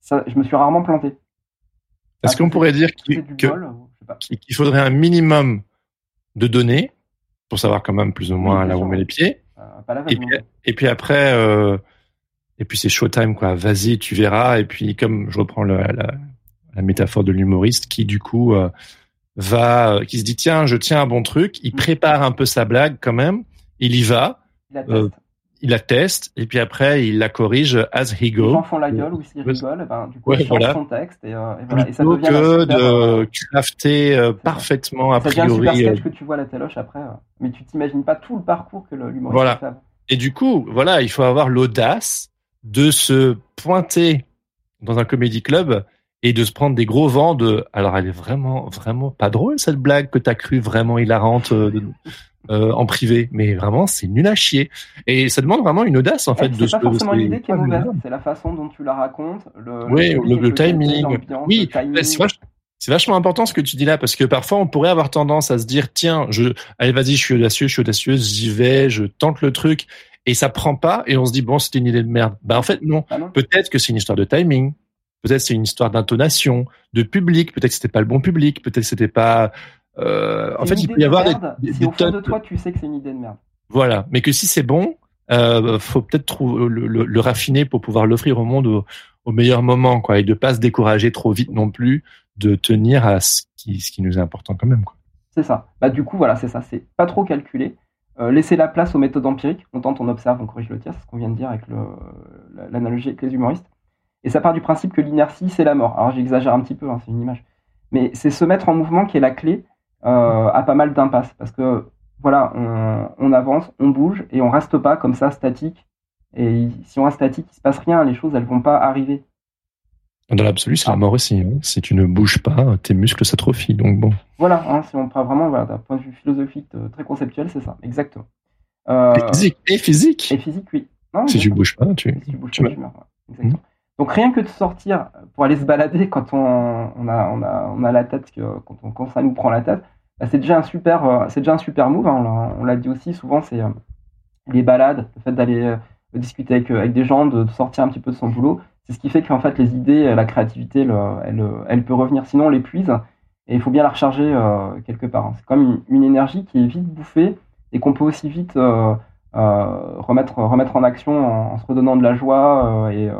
ça, je me suis rarement planté. Est-ce qu'on pourrait dire qu'il faudrait un minimum de données pour savoir quand même plus ou moins là où on met les pieds euh, et, puis, et, puis, après, euh, et puis c'est showtime quoi. Vas-y, tu verras. Et puis comme je reprends la, la, métaphore de l'humoriste qui du coup va, qui se dit tiens, je tiens un bon truc. Il mm. prépare un peu sa blague quand même. Il y va. Il il la teste et puis après il la corrige as he go. Les gens font la gueule ou s'ils rigolent, et ben, du coup ouais, il voilà. son texte et, euh, et, voilà. et ça devient que de euh, crafter euh, parfaitement a priori. C'est un super sketch que tu vois à la téloche après, euh, mais tu t'imagines pas tout le parcours que l'humoriste voilà. fait. Et du coup, voilà, il faut avoir l'audace de se pointer dans un comédie club et de se prendre des gros vents de. Alors, elle est vraiment, vraiment pas drôle cette blague que t'as cru vraiment hilarante euh, euh, en privé, mais vraiment c'est nul à chier. Et ça demande vraiment une audace en fait de. C'est pas forcément l'idée qui est mauvaise, c'est la façon dont tu la racontes. Le, oui, le, timing. Oui, c'est vachement important ce que tu dis là parce que parfois on pourrait avoir tendance à se dire tiens, je, allez vas-y, je suis audacieux, je suis audacieuse, j'y vais, je tente le truc et ça prend pas et on se dit bon c'était une idée de merde. Bah en fait non. Ah peut-être que c'est une histoire de timing, peut-être c'est une histoire d'intonation, de public, peut-être que c'était pas le bon public, peut-être que c'était pas. Euh, en fait il peut y avoir des, si au fond de toi tu sais que c'est une idée de merde. Voilà, mais que si c'est bon, euh, faut peut-être le, le, le, raffiner pour pouvoir l'offrir au monde au, au meilleur moment quoi et de pas se décourager trop vite non plus de tenir à ce qui, ce qui nous est important quand même. C'est ça. Bah, du coup, voilà, c'est ça. C'est pas trop calculé. Euh, laisser la place aux méthodes empiriques. On tente, on observe, on corrige le tir. C'est ce qu'on vient de dire avec l'analogie avec les humoristes. Et ça part du principe que l'inertie, c'est la mort. Alors j'exagère un petit peu, hein, c'est une image. Mais c'est se mettre en mouvement qui est la clé à pas mal d'impasses. Parce que voilà, on, on, avance, on bouge et on reste pas comme ça statique. Et si on reste statique, il se passe rien, les choses elles vont pas arriver. Dans l'absolu, c'est la mort aussi. Hein. Si tu ne bouges pas, tes muscles s'atrophient. Donc bon. Voilà, hein, si on prend vraiment d'un point de vue philosophique euh, très conceptuel, c'est ça, exactement. Euh, et physique. Et physique. Et physique, oui. si tu bouges pas, tu. Si tu bouges pas, tu meurs. Exactement. Donc rien que de sortir pour aller se balader quand on, on, a, on, a, on a la tête, quand, on, quand ça nous prend la tête, bah, c'est déjà un super, euh, c'est déjà un super move. Hein. On l'a dit aussi souvent, c'est les balades, le fait d'aller discuter avec, avec des gens, de, sortir un petit peu de son boulot c'est ce qui fait qu'en fait les idées, la créativité, elle, elle, peut revenir. Sinon, on l'épuise et il faut bien la recharger euh, quelque part. C'est comme une, énergie qui est vite bouffée et qu'on peut aussi vite euh, euh, remettre, remettre en action en, se redonnant de la joie et,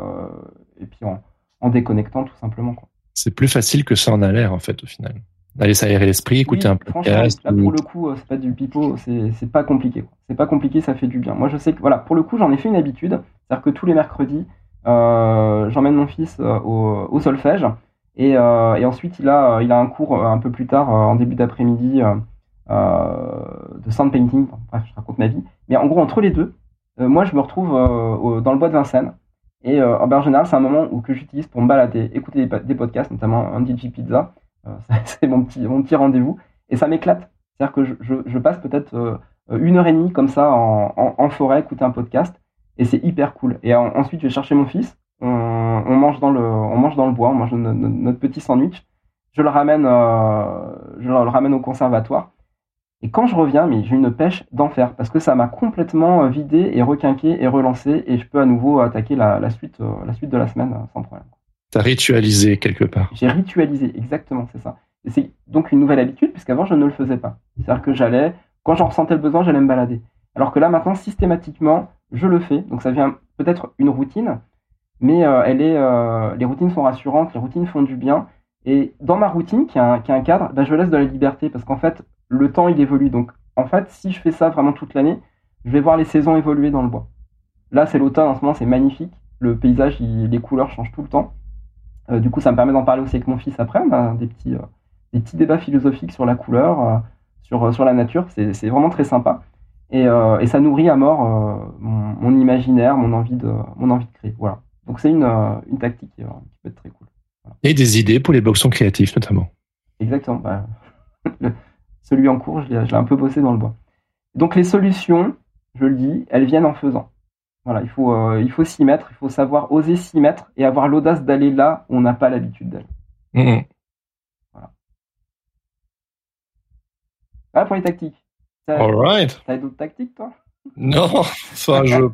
et puis en, en, déconnectant tout simplement. C'est plus facile que ça en a l'air en fait au final. D'aller s'aérer l'esprit, écouter un podcast. Là, pour le coup, c'est pas du pipeau, c'est pas compliqué. C'est pas compliqué, ça fait du bien. Moi, je sais que, voilà, pour le coup, j'en ai fait une habitude. C'est-à-dire que tous les mercredis, euh, j'emmène mon fils euh, au, solfège. Euh, et, ensuite, il a, il a un cours un peu plus tard, en début d'après-midi, de sound painting. bref, je raconte ma vie. Mais en gros, entre les deux, moi, je me retrouve dans le bois de Vincennes. Et en général, c'est un moment où que j'utilise pour me balader, écouter des, podcasts, notamment un DJ Pizza. c'est mon petit, mon petit rendez-vous. Et ça m'éclate. C'est-à-dire que je, je, passe peut-être une heure et demie comme ça en, en, forêt, écouter un podcast et c'est hyper cool. Et ensuite, je vais chercher mon fils. On, mange dans le, on mange dans le bois, on mange notre, petit sandwich. Je le ramène, euh, je le ramène au conservatoire. Et quand je reviens, mais j'ai une pêche d'enfer parce que ça m'a complètement euh, vidé et requinqué et relancé et je peux à nouveau attaquer la, suite, euh, la suite de la semaine sans problème. T'as ritualisé quelque part. J'ai ritualisé, exactement, c'est ça. Et c'est donc une nouvelle habitude puisqu'avant je ne le faisais pas. C'est-à-dire que j'allais, quand j'en ressentais le besoin, j'allais me balader. Alors que là maintenant, systématiquement, je le fais. Donc ça devient peut-être une routine, mais euh, elle est, euh, les routines sont rassurantes, les routines font du bien. Et dans ma routine, qui a un, qui a un cadre, bah, je laisse de la liberté parce qu'en fait, le temps il évolue. Donc en fait, si je fais ça vraiment toute l'année, je vais voir les saisons évoluer dans le bois. Là, c'est l'automne en ce moment, c'est magnifique. Le paysage, les couleurs changent tout le temps. Euh, du coup, ça me permet d'en parler aussi avec mon fils après. On a des petits, des petits débats philosophiques sur la couleur, sur, sur la nature. C'est vraiment très sympa. Euh, et, ça nourrit à mort euh, mon, imaginaire, mon envie de, mon envie de créer. Voilà. Donc c'est une, euh, une tactique qui, peut être très cool. Et des idées pour les boxons créatifs notamment. Exactement. Bah, celui en cours, je l'ai un peu bossé dans le bois. Donc les solutions, je le dis, elles viennent en faisant. Voilà, il faut, il faut s'y mettre, il faut savoir oser s'y mettre et avoir l'audace d'aller là où on n'a pas l'habitude d'aller. Mmh. Voilà. Voilà pour les tactiques. All right. T'as d'autres tactiques, toi? Non, je,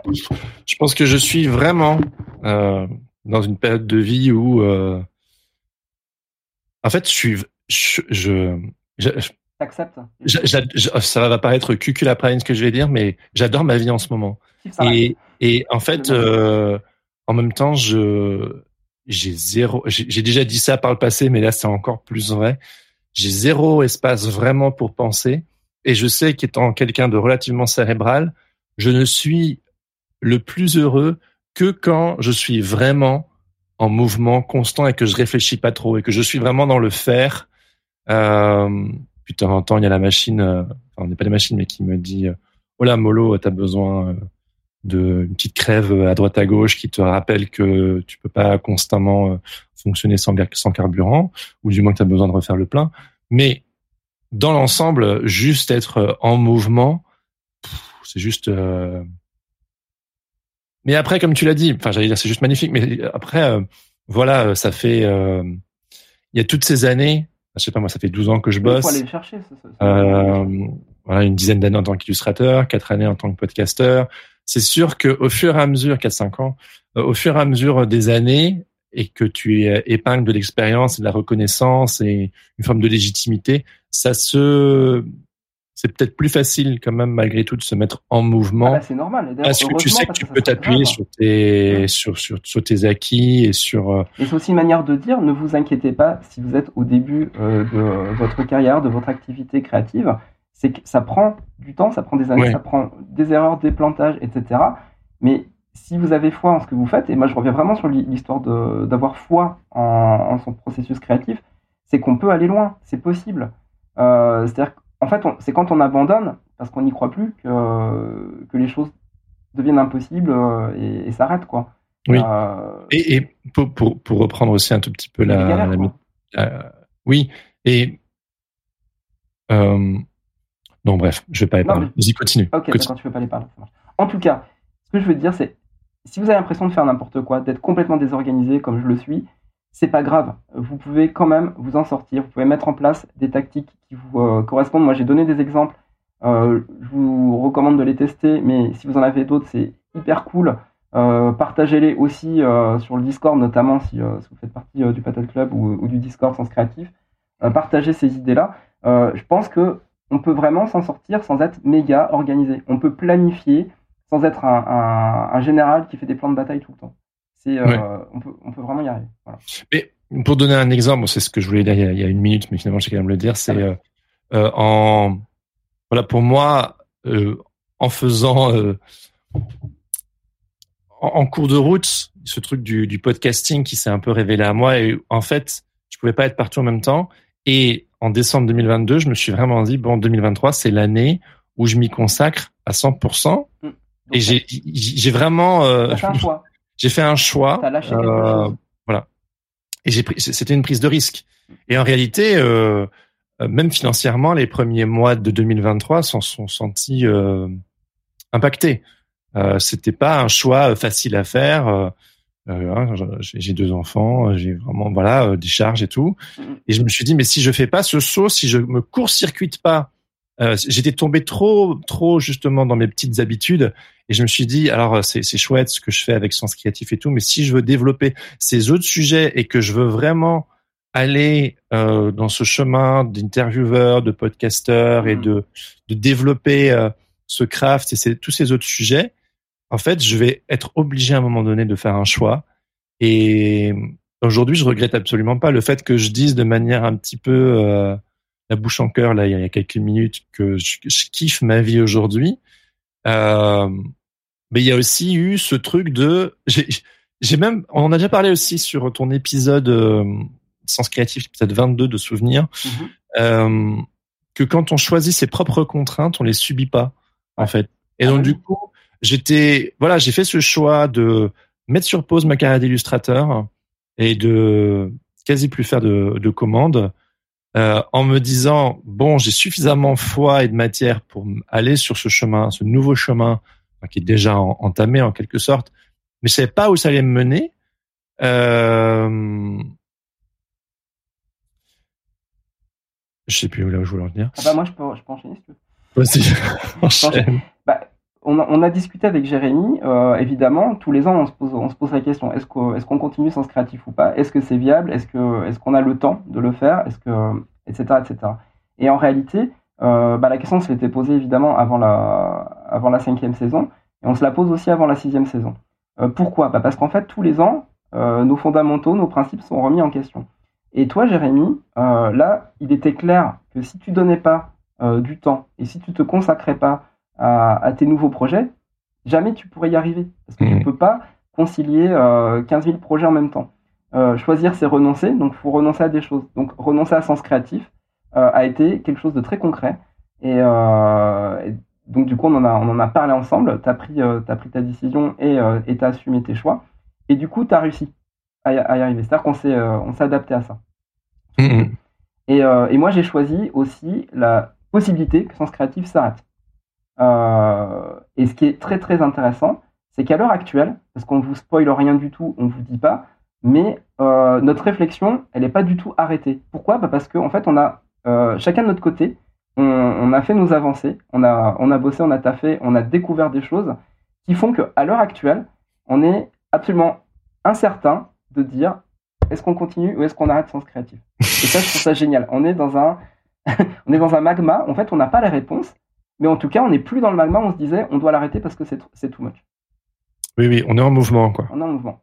je pense que je suis vraiment euh, dans une période de vie où, euh, en fait, je suis, je, je, je T'acceptes Ça va paraître cucul après ce que je vais dire, mais j'adore ma vie en ce moment. Et, et en fait, euh, en même temps, je j'ai zéro. J'ai déjà dit ça par le passé, mais là, c'est encore plus vrai. J'ai zéro espace vraiment pour penser. Et je sais qu'étant quelqu'un de relativement cérébral, je ne suis le plus heureux que quand je suis vraiment en mouvement constant et que je réfléchis pas trop et que je suis vraiment dans le faire. Euh, puis de temps en temps, il y a la machine, euh, enfin, on n'est pas des machines, mais qui me dit, euh, oh là, Molo, t'as besoin euh, d'une petite crève à droite à gauche qui te rappelle que tu peux pas constamment fonctionner sans, sans carburant, ou du moins que tu as besoin de refaire le plein. Mais dans l'ensemble, juste être en mouvement, c'est juste. Euh, mais après, comme tu l'as dit, enfin, j'allais dire, c'est juste magnifique. Mais après, euh, voilà, ça fait. Il y a toutes ces années. Je sais pas moi, ça fait 12 ans que je bosse. Il faut aller chercher. voilà, une dizaine d'années en tant qu'illustrateur, quatre années en tant que podcasteur. C'est sûr que au fur et à mesure, 4-5 ans, au fur et à mesure des années, et que tu épingles de l'expérience, de la reconnaissance et une forme de légitimité, ça se c'est peut-être plus facile quand même malgré tout de se mettre en mouvement. Ah bah c'est normal. Parce que tu sais que tu peux t'appuyer sur tes sur, sur, sur tes acquis et sur. Euh, et c'est aussi une manière de dire ne vous inquiétez pas si vous êtes au début euh, de votre carrière, de votre activité créative, c'est que ça prend du temps, ça prend des années, ça prend des erreurs, des plantages, etc. Mais si vous avez foi en ce que vous faites, et moi je reviens vraiment sur l'histoire d'avoir foi en, son processus créatif, c'est qu'on peut aller loin, c'est possible. Euh, c'est-à-dire qu'en fait, c'est quand on abandonne, parce qu'on n'y croit plus, que, que les choses deviennent impossibles euh, et, s'arrêtent. quoi. Oui. Euh, et, et pour, pour, pour, reprendre aussi un tout petit peu la, oui, et non, bref, je vais pas y parler. Vas-y, continue. Ok, d'accord, tu veux pas les parler. En tout cas, ce que je veux dire, c'est si vous avez l'impression de faire n'importe quoi, d'être complètement désorganisé comme je le suis, c'est pas grave. Vous pouvez quand même vous en sortir. Vous pouvez mettre en place des tactiques qui vous euh, correspondent. Moi, j'ai donné des exemples. Euh, je vous recommande de les tester, mais si vous en avez d'autres, c'est hyper cool. Euh, partagez-les aussi sur le Discord, notamment si, vous faites partie du Patate Club ou, du Discord Sens Créatif. partagez ces idées-là. je pense que on peut vraiment s'en sortir sans être méga organisé. On peut planifier sans être un, général qui fait des plans de bataille tout le temps. C'est, euh, on, peut, vraiment y arriver. Mais pour donner un exemple, c'est ce que je voulais dire il y a, une minute, mais finalement j'ai quand même le dire, c'est euh, euh, en voilà pour moi en faisant en, cours de route ce truc du, du podcasting qui s'est un peu révélé à moi et en fait je pouvais pas être partout en même temps et en décembre 2022 je me suis vraiment dit bon 2023 c'est l'année où je m'y consacre à 100% et j'ai vraiment euh, fait un choix. J'ai fait un choix. T'as lâché quelque euh, chose. Voilà. Et j'ai pris. C'était une prise de risque. Et en réalité, euh, euh même financièrement, les premiers mois de 2023 s'en sont sentis euh, impactés. Euh, C'était pas un choix facile à faire. Euh, hein, j'ai deux enfants, j'ai vraiment voilà des charges et tout. Mm-hmm. Et je me suis dit mais si je fais pas ce saut, si je me court-circuite pas euh, j'étais tombé trop, trop justement dans mes petites habitudes et je me suis dit alors c'est, c'est chouette ce que je fais avec Sens Créatif et tout, mais si je veux développer ces autres sujets et que je veux vraiment aller euh, dans ce chemin d'intervieweur, de podcasteur et mmh. de, de développer euh, ce craft et tous ces autres sujets, en fait, je vais être obligé à un moment donné de faire un choix. Et aujourd'hui, je regrette absolument pas le fait que je dise de manière un petit peu la bouche en cœur là il y a quelques minutes que je, kiffe ma vie aujourd'hui. Euh, mais il y a aussi eu ce truc de j'ai même on en a déjà parlé aussi sur ton épisode euh, Sens créatif épisode 22 de souvenirs mm-hmm. euh, que quand on choisit ses propres contraintes on les subit pas en fait. Et donc ah du coup j'étais voilà j'ai fait ce choix de mettre sur pause ma carrière d'illustrateur et de quasi plus faire de, de commandes euh, en me disant bon, j'ai suffisamment foi et de matière pour aller sur ce chemin, ce nouveau chemin qui est déjà entamé en quelque sorte, mais je savais pas où ça allait me mener. Euh... Je sais plus où là où je voulais en venir. Ah bah moi je peux, je peux enchaîner si tu veux. Vas-y, bah, on, a, discuté avec Jérémy, euh, évidemment, tous les ans on se pose, la question est-ce qu'on continue sans créatif ou pas? Est-ce que c'est viable? Est-ce qu'on a le temps de le faire? Etc., etc. Et en réalité, euh, bah, la question se l'était posée évidemment avant la, avant la cinquième saison, et on se la pose aussi avant la sixième saison. Euh, pourquoi? Bah Parce qu'en fait, tous les ans, nos fondamentaux, nos principes sont remis en question. Et toi, Jérémy, là, il était clair que si tu donnais pas du temps et si tu te consacrais pas à, tes nouveaux projets, jamais tu pourrais y arriver. Parce que tu ne mmh. peux pas concilier 15 000 projets en même temps. Euh, choisir, c'est renoncer. Donc, il faut renoncer à des choses. Donc, renoncer à sens créatif euh, a été quelque chose de très concret. Euh, et, donc, du coup, on en a, on en a parlé ensemble. Tu as, pris, as pris ta décision et tu as assumé tes choix. Et du coup, tu as réussi. à y, arriver. C'est-à-dire qu'on s'est adapté à ça. Mhm. Et, et moi, j'ai choisi aussi la possibilité que Sens Créatif s'arrête. Et ce qui est très très intéressant, c'est qu'à l'heure actuelle, parce qu'on vous spoile rien du tout, on ne vous dit pas, mais euh, notre réflexion, elle n'est pas du tout arrêtée. Pourquoi? Bah Parce qu'en en fait, on a euh, chacun de notre côté, on, a fait nos avancées, on a, on a bossé, on a taffé, on a découvert des choses qui font qu'à l'heure actuelle, on est absolument incertain de dire est-ce qu'on continue ou est-ce qu'on arrête Sens Créatif? Et ça, je trouve ça génial. On est dans un, on est dans un magma. En fait, on n'a pas la réponse, mais en tout cas, on n'est plus dans le magma. On se disait on doit l'arrêter parce que c'est too much. Oui, oui, on est en mouvement, quoi. On est en mouvement.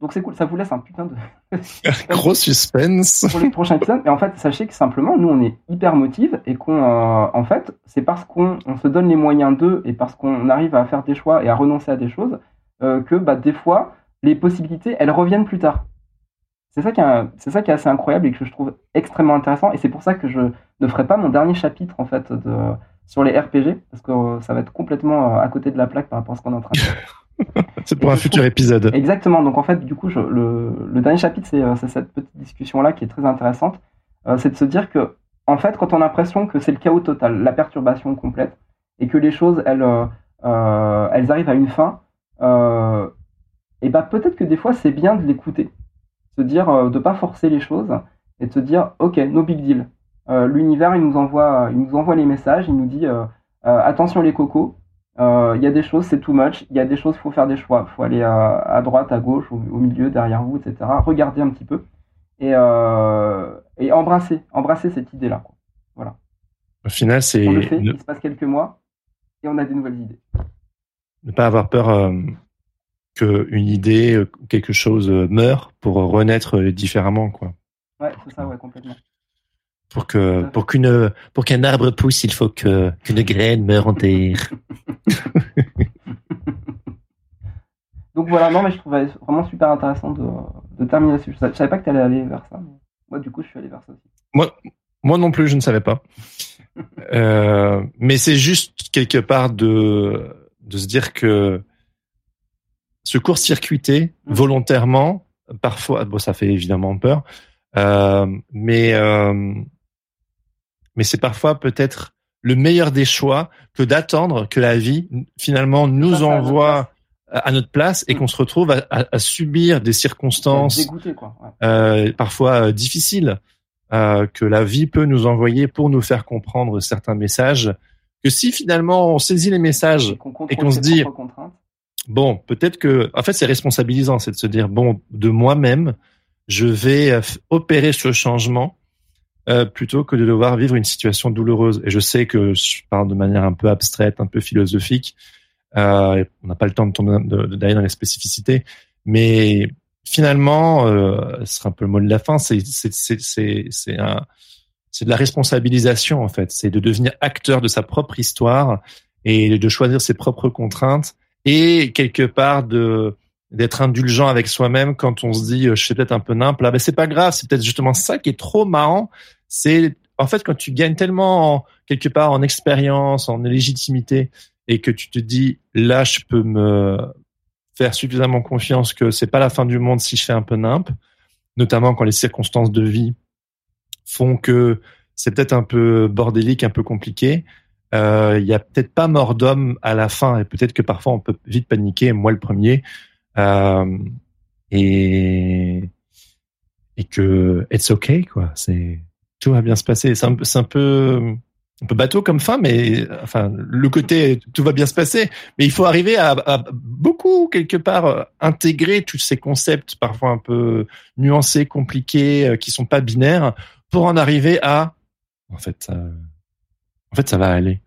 Donc c'est cool, ça vous laisse un putain de gros suspense pour les prochains épisodes. Et en fait, sachez que simplement, nous, on est hyper motive et qu'on, euh, en fait, c'est parce qu'on se donne les moyens d'eux et parce qu'on arrive à faire des choix et à renoncer à des choses euh, que, bah, des fois, les possibilités, elles reviennent plus tard. C'est ça qui est, c'est ça qui est assez incroyable et que je trouve extrêmement intéressant. Et c'est pour ça que je ne ferai pas mon dernier chapitre en fait de, sur les RPG parce que euh, ça va être complètement à côté de la plaque par rapport à ce qu'on est en train de faire. c'est pour un futur épisode. Exactement. Donc en fait, du coup, le, dernier chapitre, euh, c'est cette petite discussion-là qui est très intéressante. Euh, c'est de se dire que, en fait, quand on a l'impression que c'est le chaos total, la perturbation complète, et que les choses, elles, euh, elles arrivent à une fin, et ben peut-être que des fois, c'est bien de l'écouter. Se dire, de pas forcer les choses, et de se dire, ok, no big deal. L'univers, il nous envoie, il nous envoie les messages, il nous dit, attention les cocos, euh, il y a des choses, c'est too much. Il y a des choses, il faut faire des choix. Il faut aller à, droite, à gauche, au, milieu, derrière vous, etc. Regardez un petit peu et, euh, et embrasser, embrasser cette idée-là. Voilà. Au final, c'est. On le fait, il se passe quelques mois et on a des nouvelles idées. Ne pas avoir peur euh, qu'une idée, quelque chose meure pour renaître différemment. Quoi. Ouais, c'est ça, ouais, complètement. Pour que pour qu'une pour qu'un arbre pousse, il faut que qu'une graine meure en terre. Donc voilà, non mais je trouvais vraiment super intéressant de, de terminer là-dessus. Je, savais pas que tu allais aller vers ça. moi du coup, je suis allé vers ça aussi. Moi moi non plus, je ne savais pas. euh, mais c'est juste quelque part de de se dire que se court-circuiter mmh. volontairement, parfois, bon, ça fait évidemment peur, euh, mais euh, mais c'est parfois peut-être le meilleur des choix que d'attendre que la vie finalement nous envoie à notre place et mm. qu'on se retrouve à, subir des circonstances euh, parfois euh, difficiles euh, que la vie peut nous envoyer pour nous faire comprendre certains messages. Que si finalement on saisit les messages et qu'on se dit bon, peut-être que en fait c'est responsabilisant, c'est de se dire bon de moi-même je vais opérer ce changement euh, plutôt que de devoir vivre une situation douloureuse. Et je sais que je parle de manière un peu abstraite, un peu philosophique. Euh, on n'a pas le temps de d'aller dans les spécificités, mais finalement, euh, ce sera un peu le mot de la fin. C'est c'est de la responsabilisation en fait. C'est de devenir acteur de sa propre histoire et de choisir ses propres contraintes et quelque part de d'être indulgent avec soi-même quand on se dit je suis peut-être un peu nimple là ben c'est pas grave c'est peut-être justement ça qui est trop marrant c'est en fait quand tu gagnes tellement quelque part en expérience, en légitimité, et que tu te dis là je peux me faire suffisamment confiance que c'est pas la fin du monde si je fais un peu nimp, notamment quand les circonstances de vie font que c'est peut-être un peu bordélique, un peu compliqué. Euh, il y a peut-être pas mort d'homme à la fin et peut-être que parfois on peut vite paniquer, moi le premier. Euh, et et que it's okay quoi. C'est tout va bien se passer. C'est un, peu un peu bateau comme fin, mais enfin le côté tout va bien se passer. Mais il faut arriver à, beaucoup quelque part intégrer tous ces concepts parfois un peu nuancés, compliqués, euh, qui sont pas binaires, pour en arriver à en fait ça, en fait ça va aller.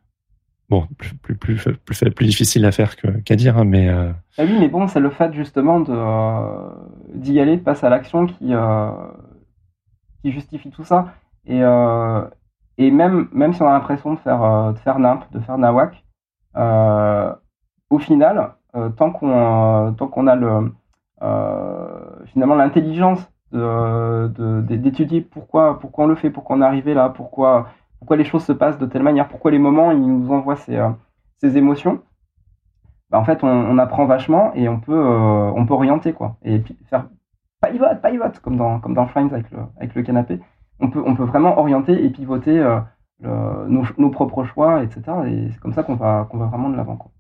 Bon, plus plus plus plus, difficile à faire qu'à dire, hein, mais euh... ah oui, mais bon, c'est le fait justement de euh, d'y aller, de passer à l'action qui qui justifie tout ça. Et, euh, et même, même si on a l'impression de faire, euh, de faire NIMP, de faire nawak, euh, au final, tant qu'on qu'on a le, finalement l'intelligence d'étudier pourquoi, pourquoi on le fait, pourquoi on est arrivé là, pourquoi, pourquoi les choses se passent de telle manière, pourquoi les moments ils nous envoient ces, ces émotions. Bah, en fait, on, apprend vachement et on peut, on peut orienter quoi, et faire pivote, pivote, comme dans, comme dans Friends avec le, avec le canapé. On peut, on peut vraiment orienter et pivoter euh, le- nos, nos propres choix, etc. Et c'est comme ça qu'on va, qu'on va vraiment de l'avant. quoi.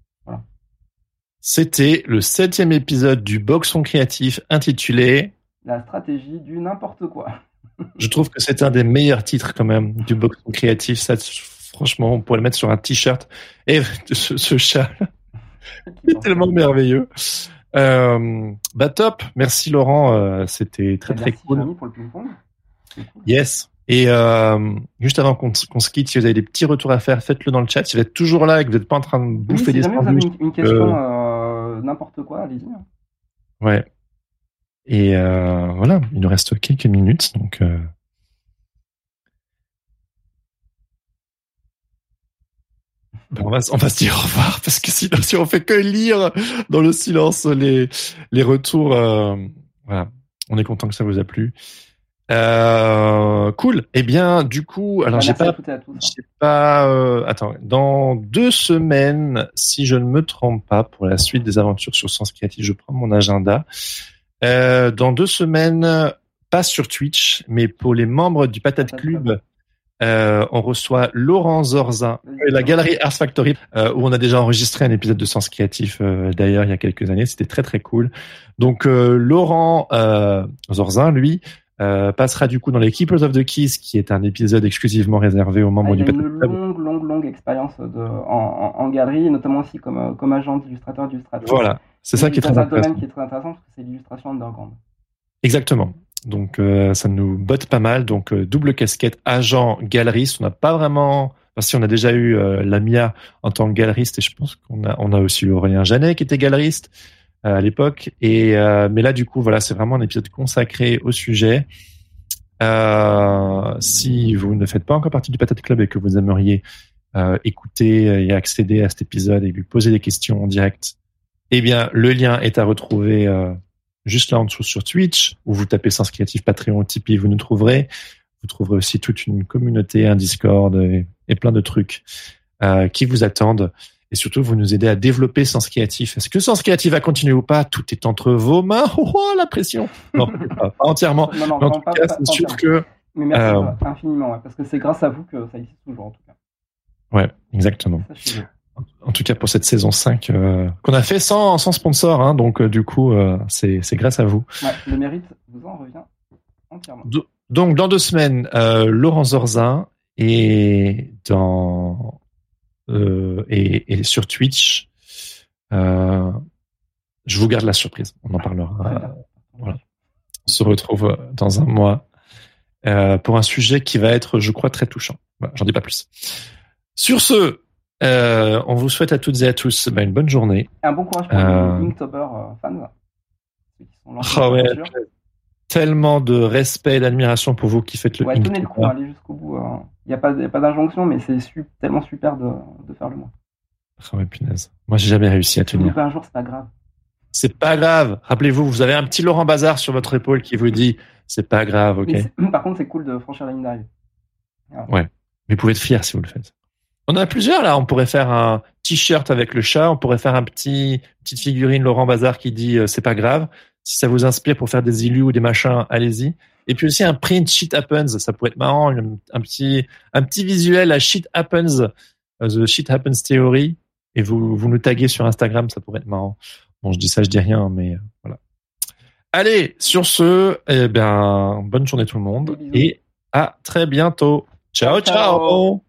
C'était le septième épisode du Boxon créatif intitulé. La stratégie du n'importe quoi. Je trouve que c'est un des meilleurs titres quand même du Boxon créatif. Ça, franchement, on pourrait le mettre sur un t-shirt. Et ce, ce chat, il est tellement merveilleux. Euh, bah top, merci Laurent, euh, c'était très très Merci, cool. Jérémy, pour le ping-pong. C'est cool. Yes. Et euh, juste avant qu'on se quitte, si vous avez des petits retours à faire, faites-le dans le chat. Si vous êtes toujours là et que vous n'êtes pas en train de Oui, bouffer si des jamais vous avez une, une question, euh, n'importe quoi, allez-y. hein. ouais. Et euh, voilà, il nous reste quelques minutes, donc. Euh... ben, on, va, on va se dire au revoir parce que sinon, si on fait que lire dans le silence les les retours, euh, voilà, on est content que ça vous a plu. Euh, cool. Eh bien, du coup, alors j'ai pas hein. Je sais pas. euh, attends, dans deux semaines, si je ne me trompe pas, pour la suite des aventures sur Sens Créatif, je prends mon agenda. Euh, dans deux semaines, pas sur Twitch, mais pour les membres du Patate Club, euh, on reçoit Laurent Zorzin et la galerie Ars Factory, euh, où on a déjà enregistré un épisode de Sens Créatif euh, d'ailleurs il y a quelques années. C'était très très cool. Donc euh, Laurent euh, Zorzin, lui, euh, passera du coup dans les Keepers of the Keys, qui est un épisode exclusivement réservé aux membres Ah, du a une longue, longue, longue expérience de, en, en, en galerie, notamment aussi comme, euh, comme agent d'illustrateur d'illustrateur. Voilà, c'est ça qui est très un domaine intéressant. qui est très intéressant parce que c'est l'illustration underground. Exactement. Donc euh, ça nous botte pas mal. Donc euh, double casquette, agent, galeriste. On n'a pas vraiment. Enfin, si on a déjà eu euh, Lamia en tant que galeriste, et je pense qu'on a on a aussi eu Aurélien Janet qui était galeriste à l'époque. Et euh, mais là du coup voilà, c'est vraiment un épisode consacré au sujet. Euh, si vous ne faites pas encore partie du Patate Club et que vous aimeriez euh, écouter et accéder à cet épisode et lui poser des questions en direct, eh bien le lien est à retrouver. euh, juste là en dessous sur Twitch, où vous tapez Sens Créatif Patreon, Tipeee, vous nous trouverez. Vous trouverez aussi toute une communauté, un Discord et, et plein de trucs euh, qui vous attendent. Et surtout, vous nous aidez à développer Sens Créatif. Est-ce que Sens Créatif va continuer ou pas? Tout est entre vos mains. Oh, oh, la pression Non, pas, pas entièrement. Non, non, en tout pas- cas, c'est sûr que... Mais merci Euh, infiniment, ouais, parce que c'est grâce à vous que ça existe toujours, en tout cas. Ouais, exactement. En tout cas, pour cette saison 5, euh, qu'on a fait sans, sans sponsor. Hein, donc, euh, du coup, euh, c'est c'est grâce à vous. Ouais, le mérite vous en revient entièrement. Donc, dans deux semaines, Laurent Zorzin et dans et, et sur Twitch, euh, je vous garde la surprise. On en parlera. Euh, voilà. On se retrouve dans un mois euh, pour un sujet qui va être, je crois, très touchant. Voilà, J'en dis pas plus. Sur ce, euh, on vous souhaite à toutes et à tous bah, une bonne journée. Un bon courage pour Euh, les Inktober euh, fans. Dans ouais, tellement de respect et d'admiration pour vous qui faites le Ouais, tenez le coup, allez jusqu'au bout. Il n'y a pas, pas d'injonction, mais c'est su- tellement super de, de faire le mois. Ah ouais, punaise. Moi, j'ai jamais réussi à tenir. un jour, c'est pas grave. C'est pas grave. Rappelez-vous, vous avez un petit Laurent Bazar sur votre épaule qui vous dit c'est pas grave, ok. Mais par contre, c'est cool de franchir la ligne d'arrivée. Mais vous pouvez être fier si vous le faites. On en a plusieurs là. On pourrait faire un t-shirt avec le chat. On pourrait faire un petit petite figurine Laurent Bazar qui dit euh, c'est pas grave. Si ça vous inspire pour faire des illus ou des machins, allez-y. Et puis aussi un print shit happens. Ça pourrait être marrant. Un, un petit un petit visuel à shit happens, euh, the shit happens theory. Et vous vous nous taguez sur Instagram. Ça pourrait être marrant. Bon, je dis ça, je dis rien, mais euh, voilà. Allez, sur ce, eh ben, bonne journée tout le monde et à très bientôt. ciao. Ciao. ciao.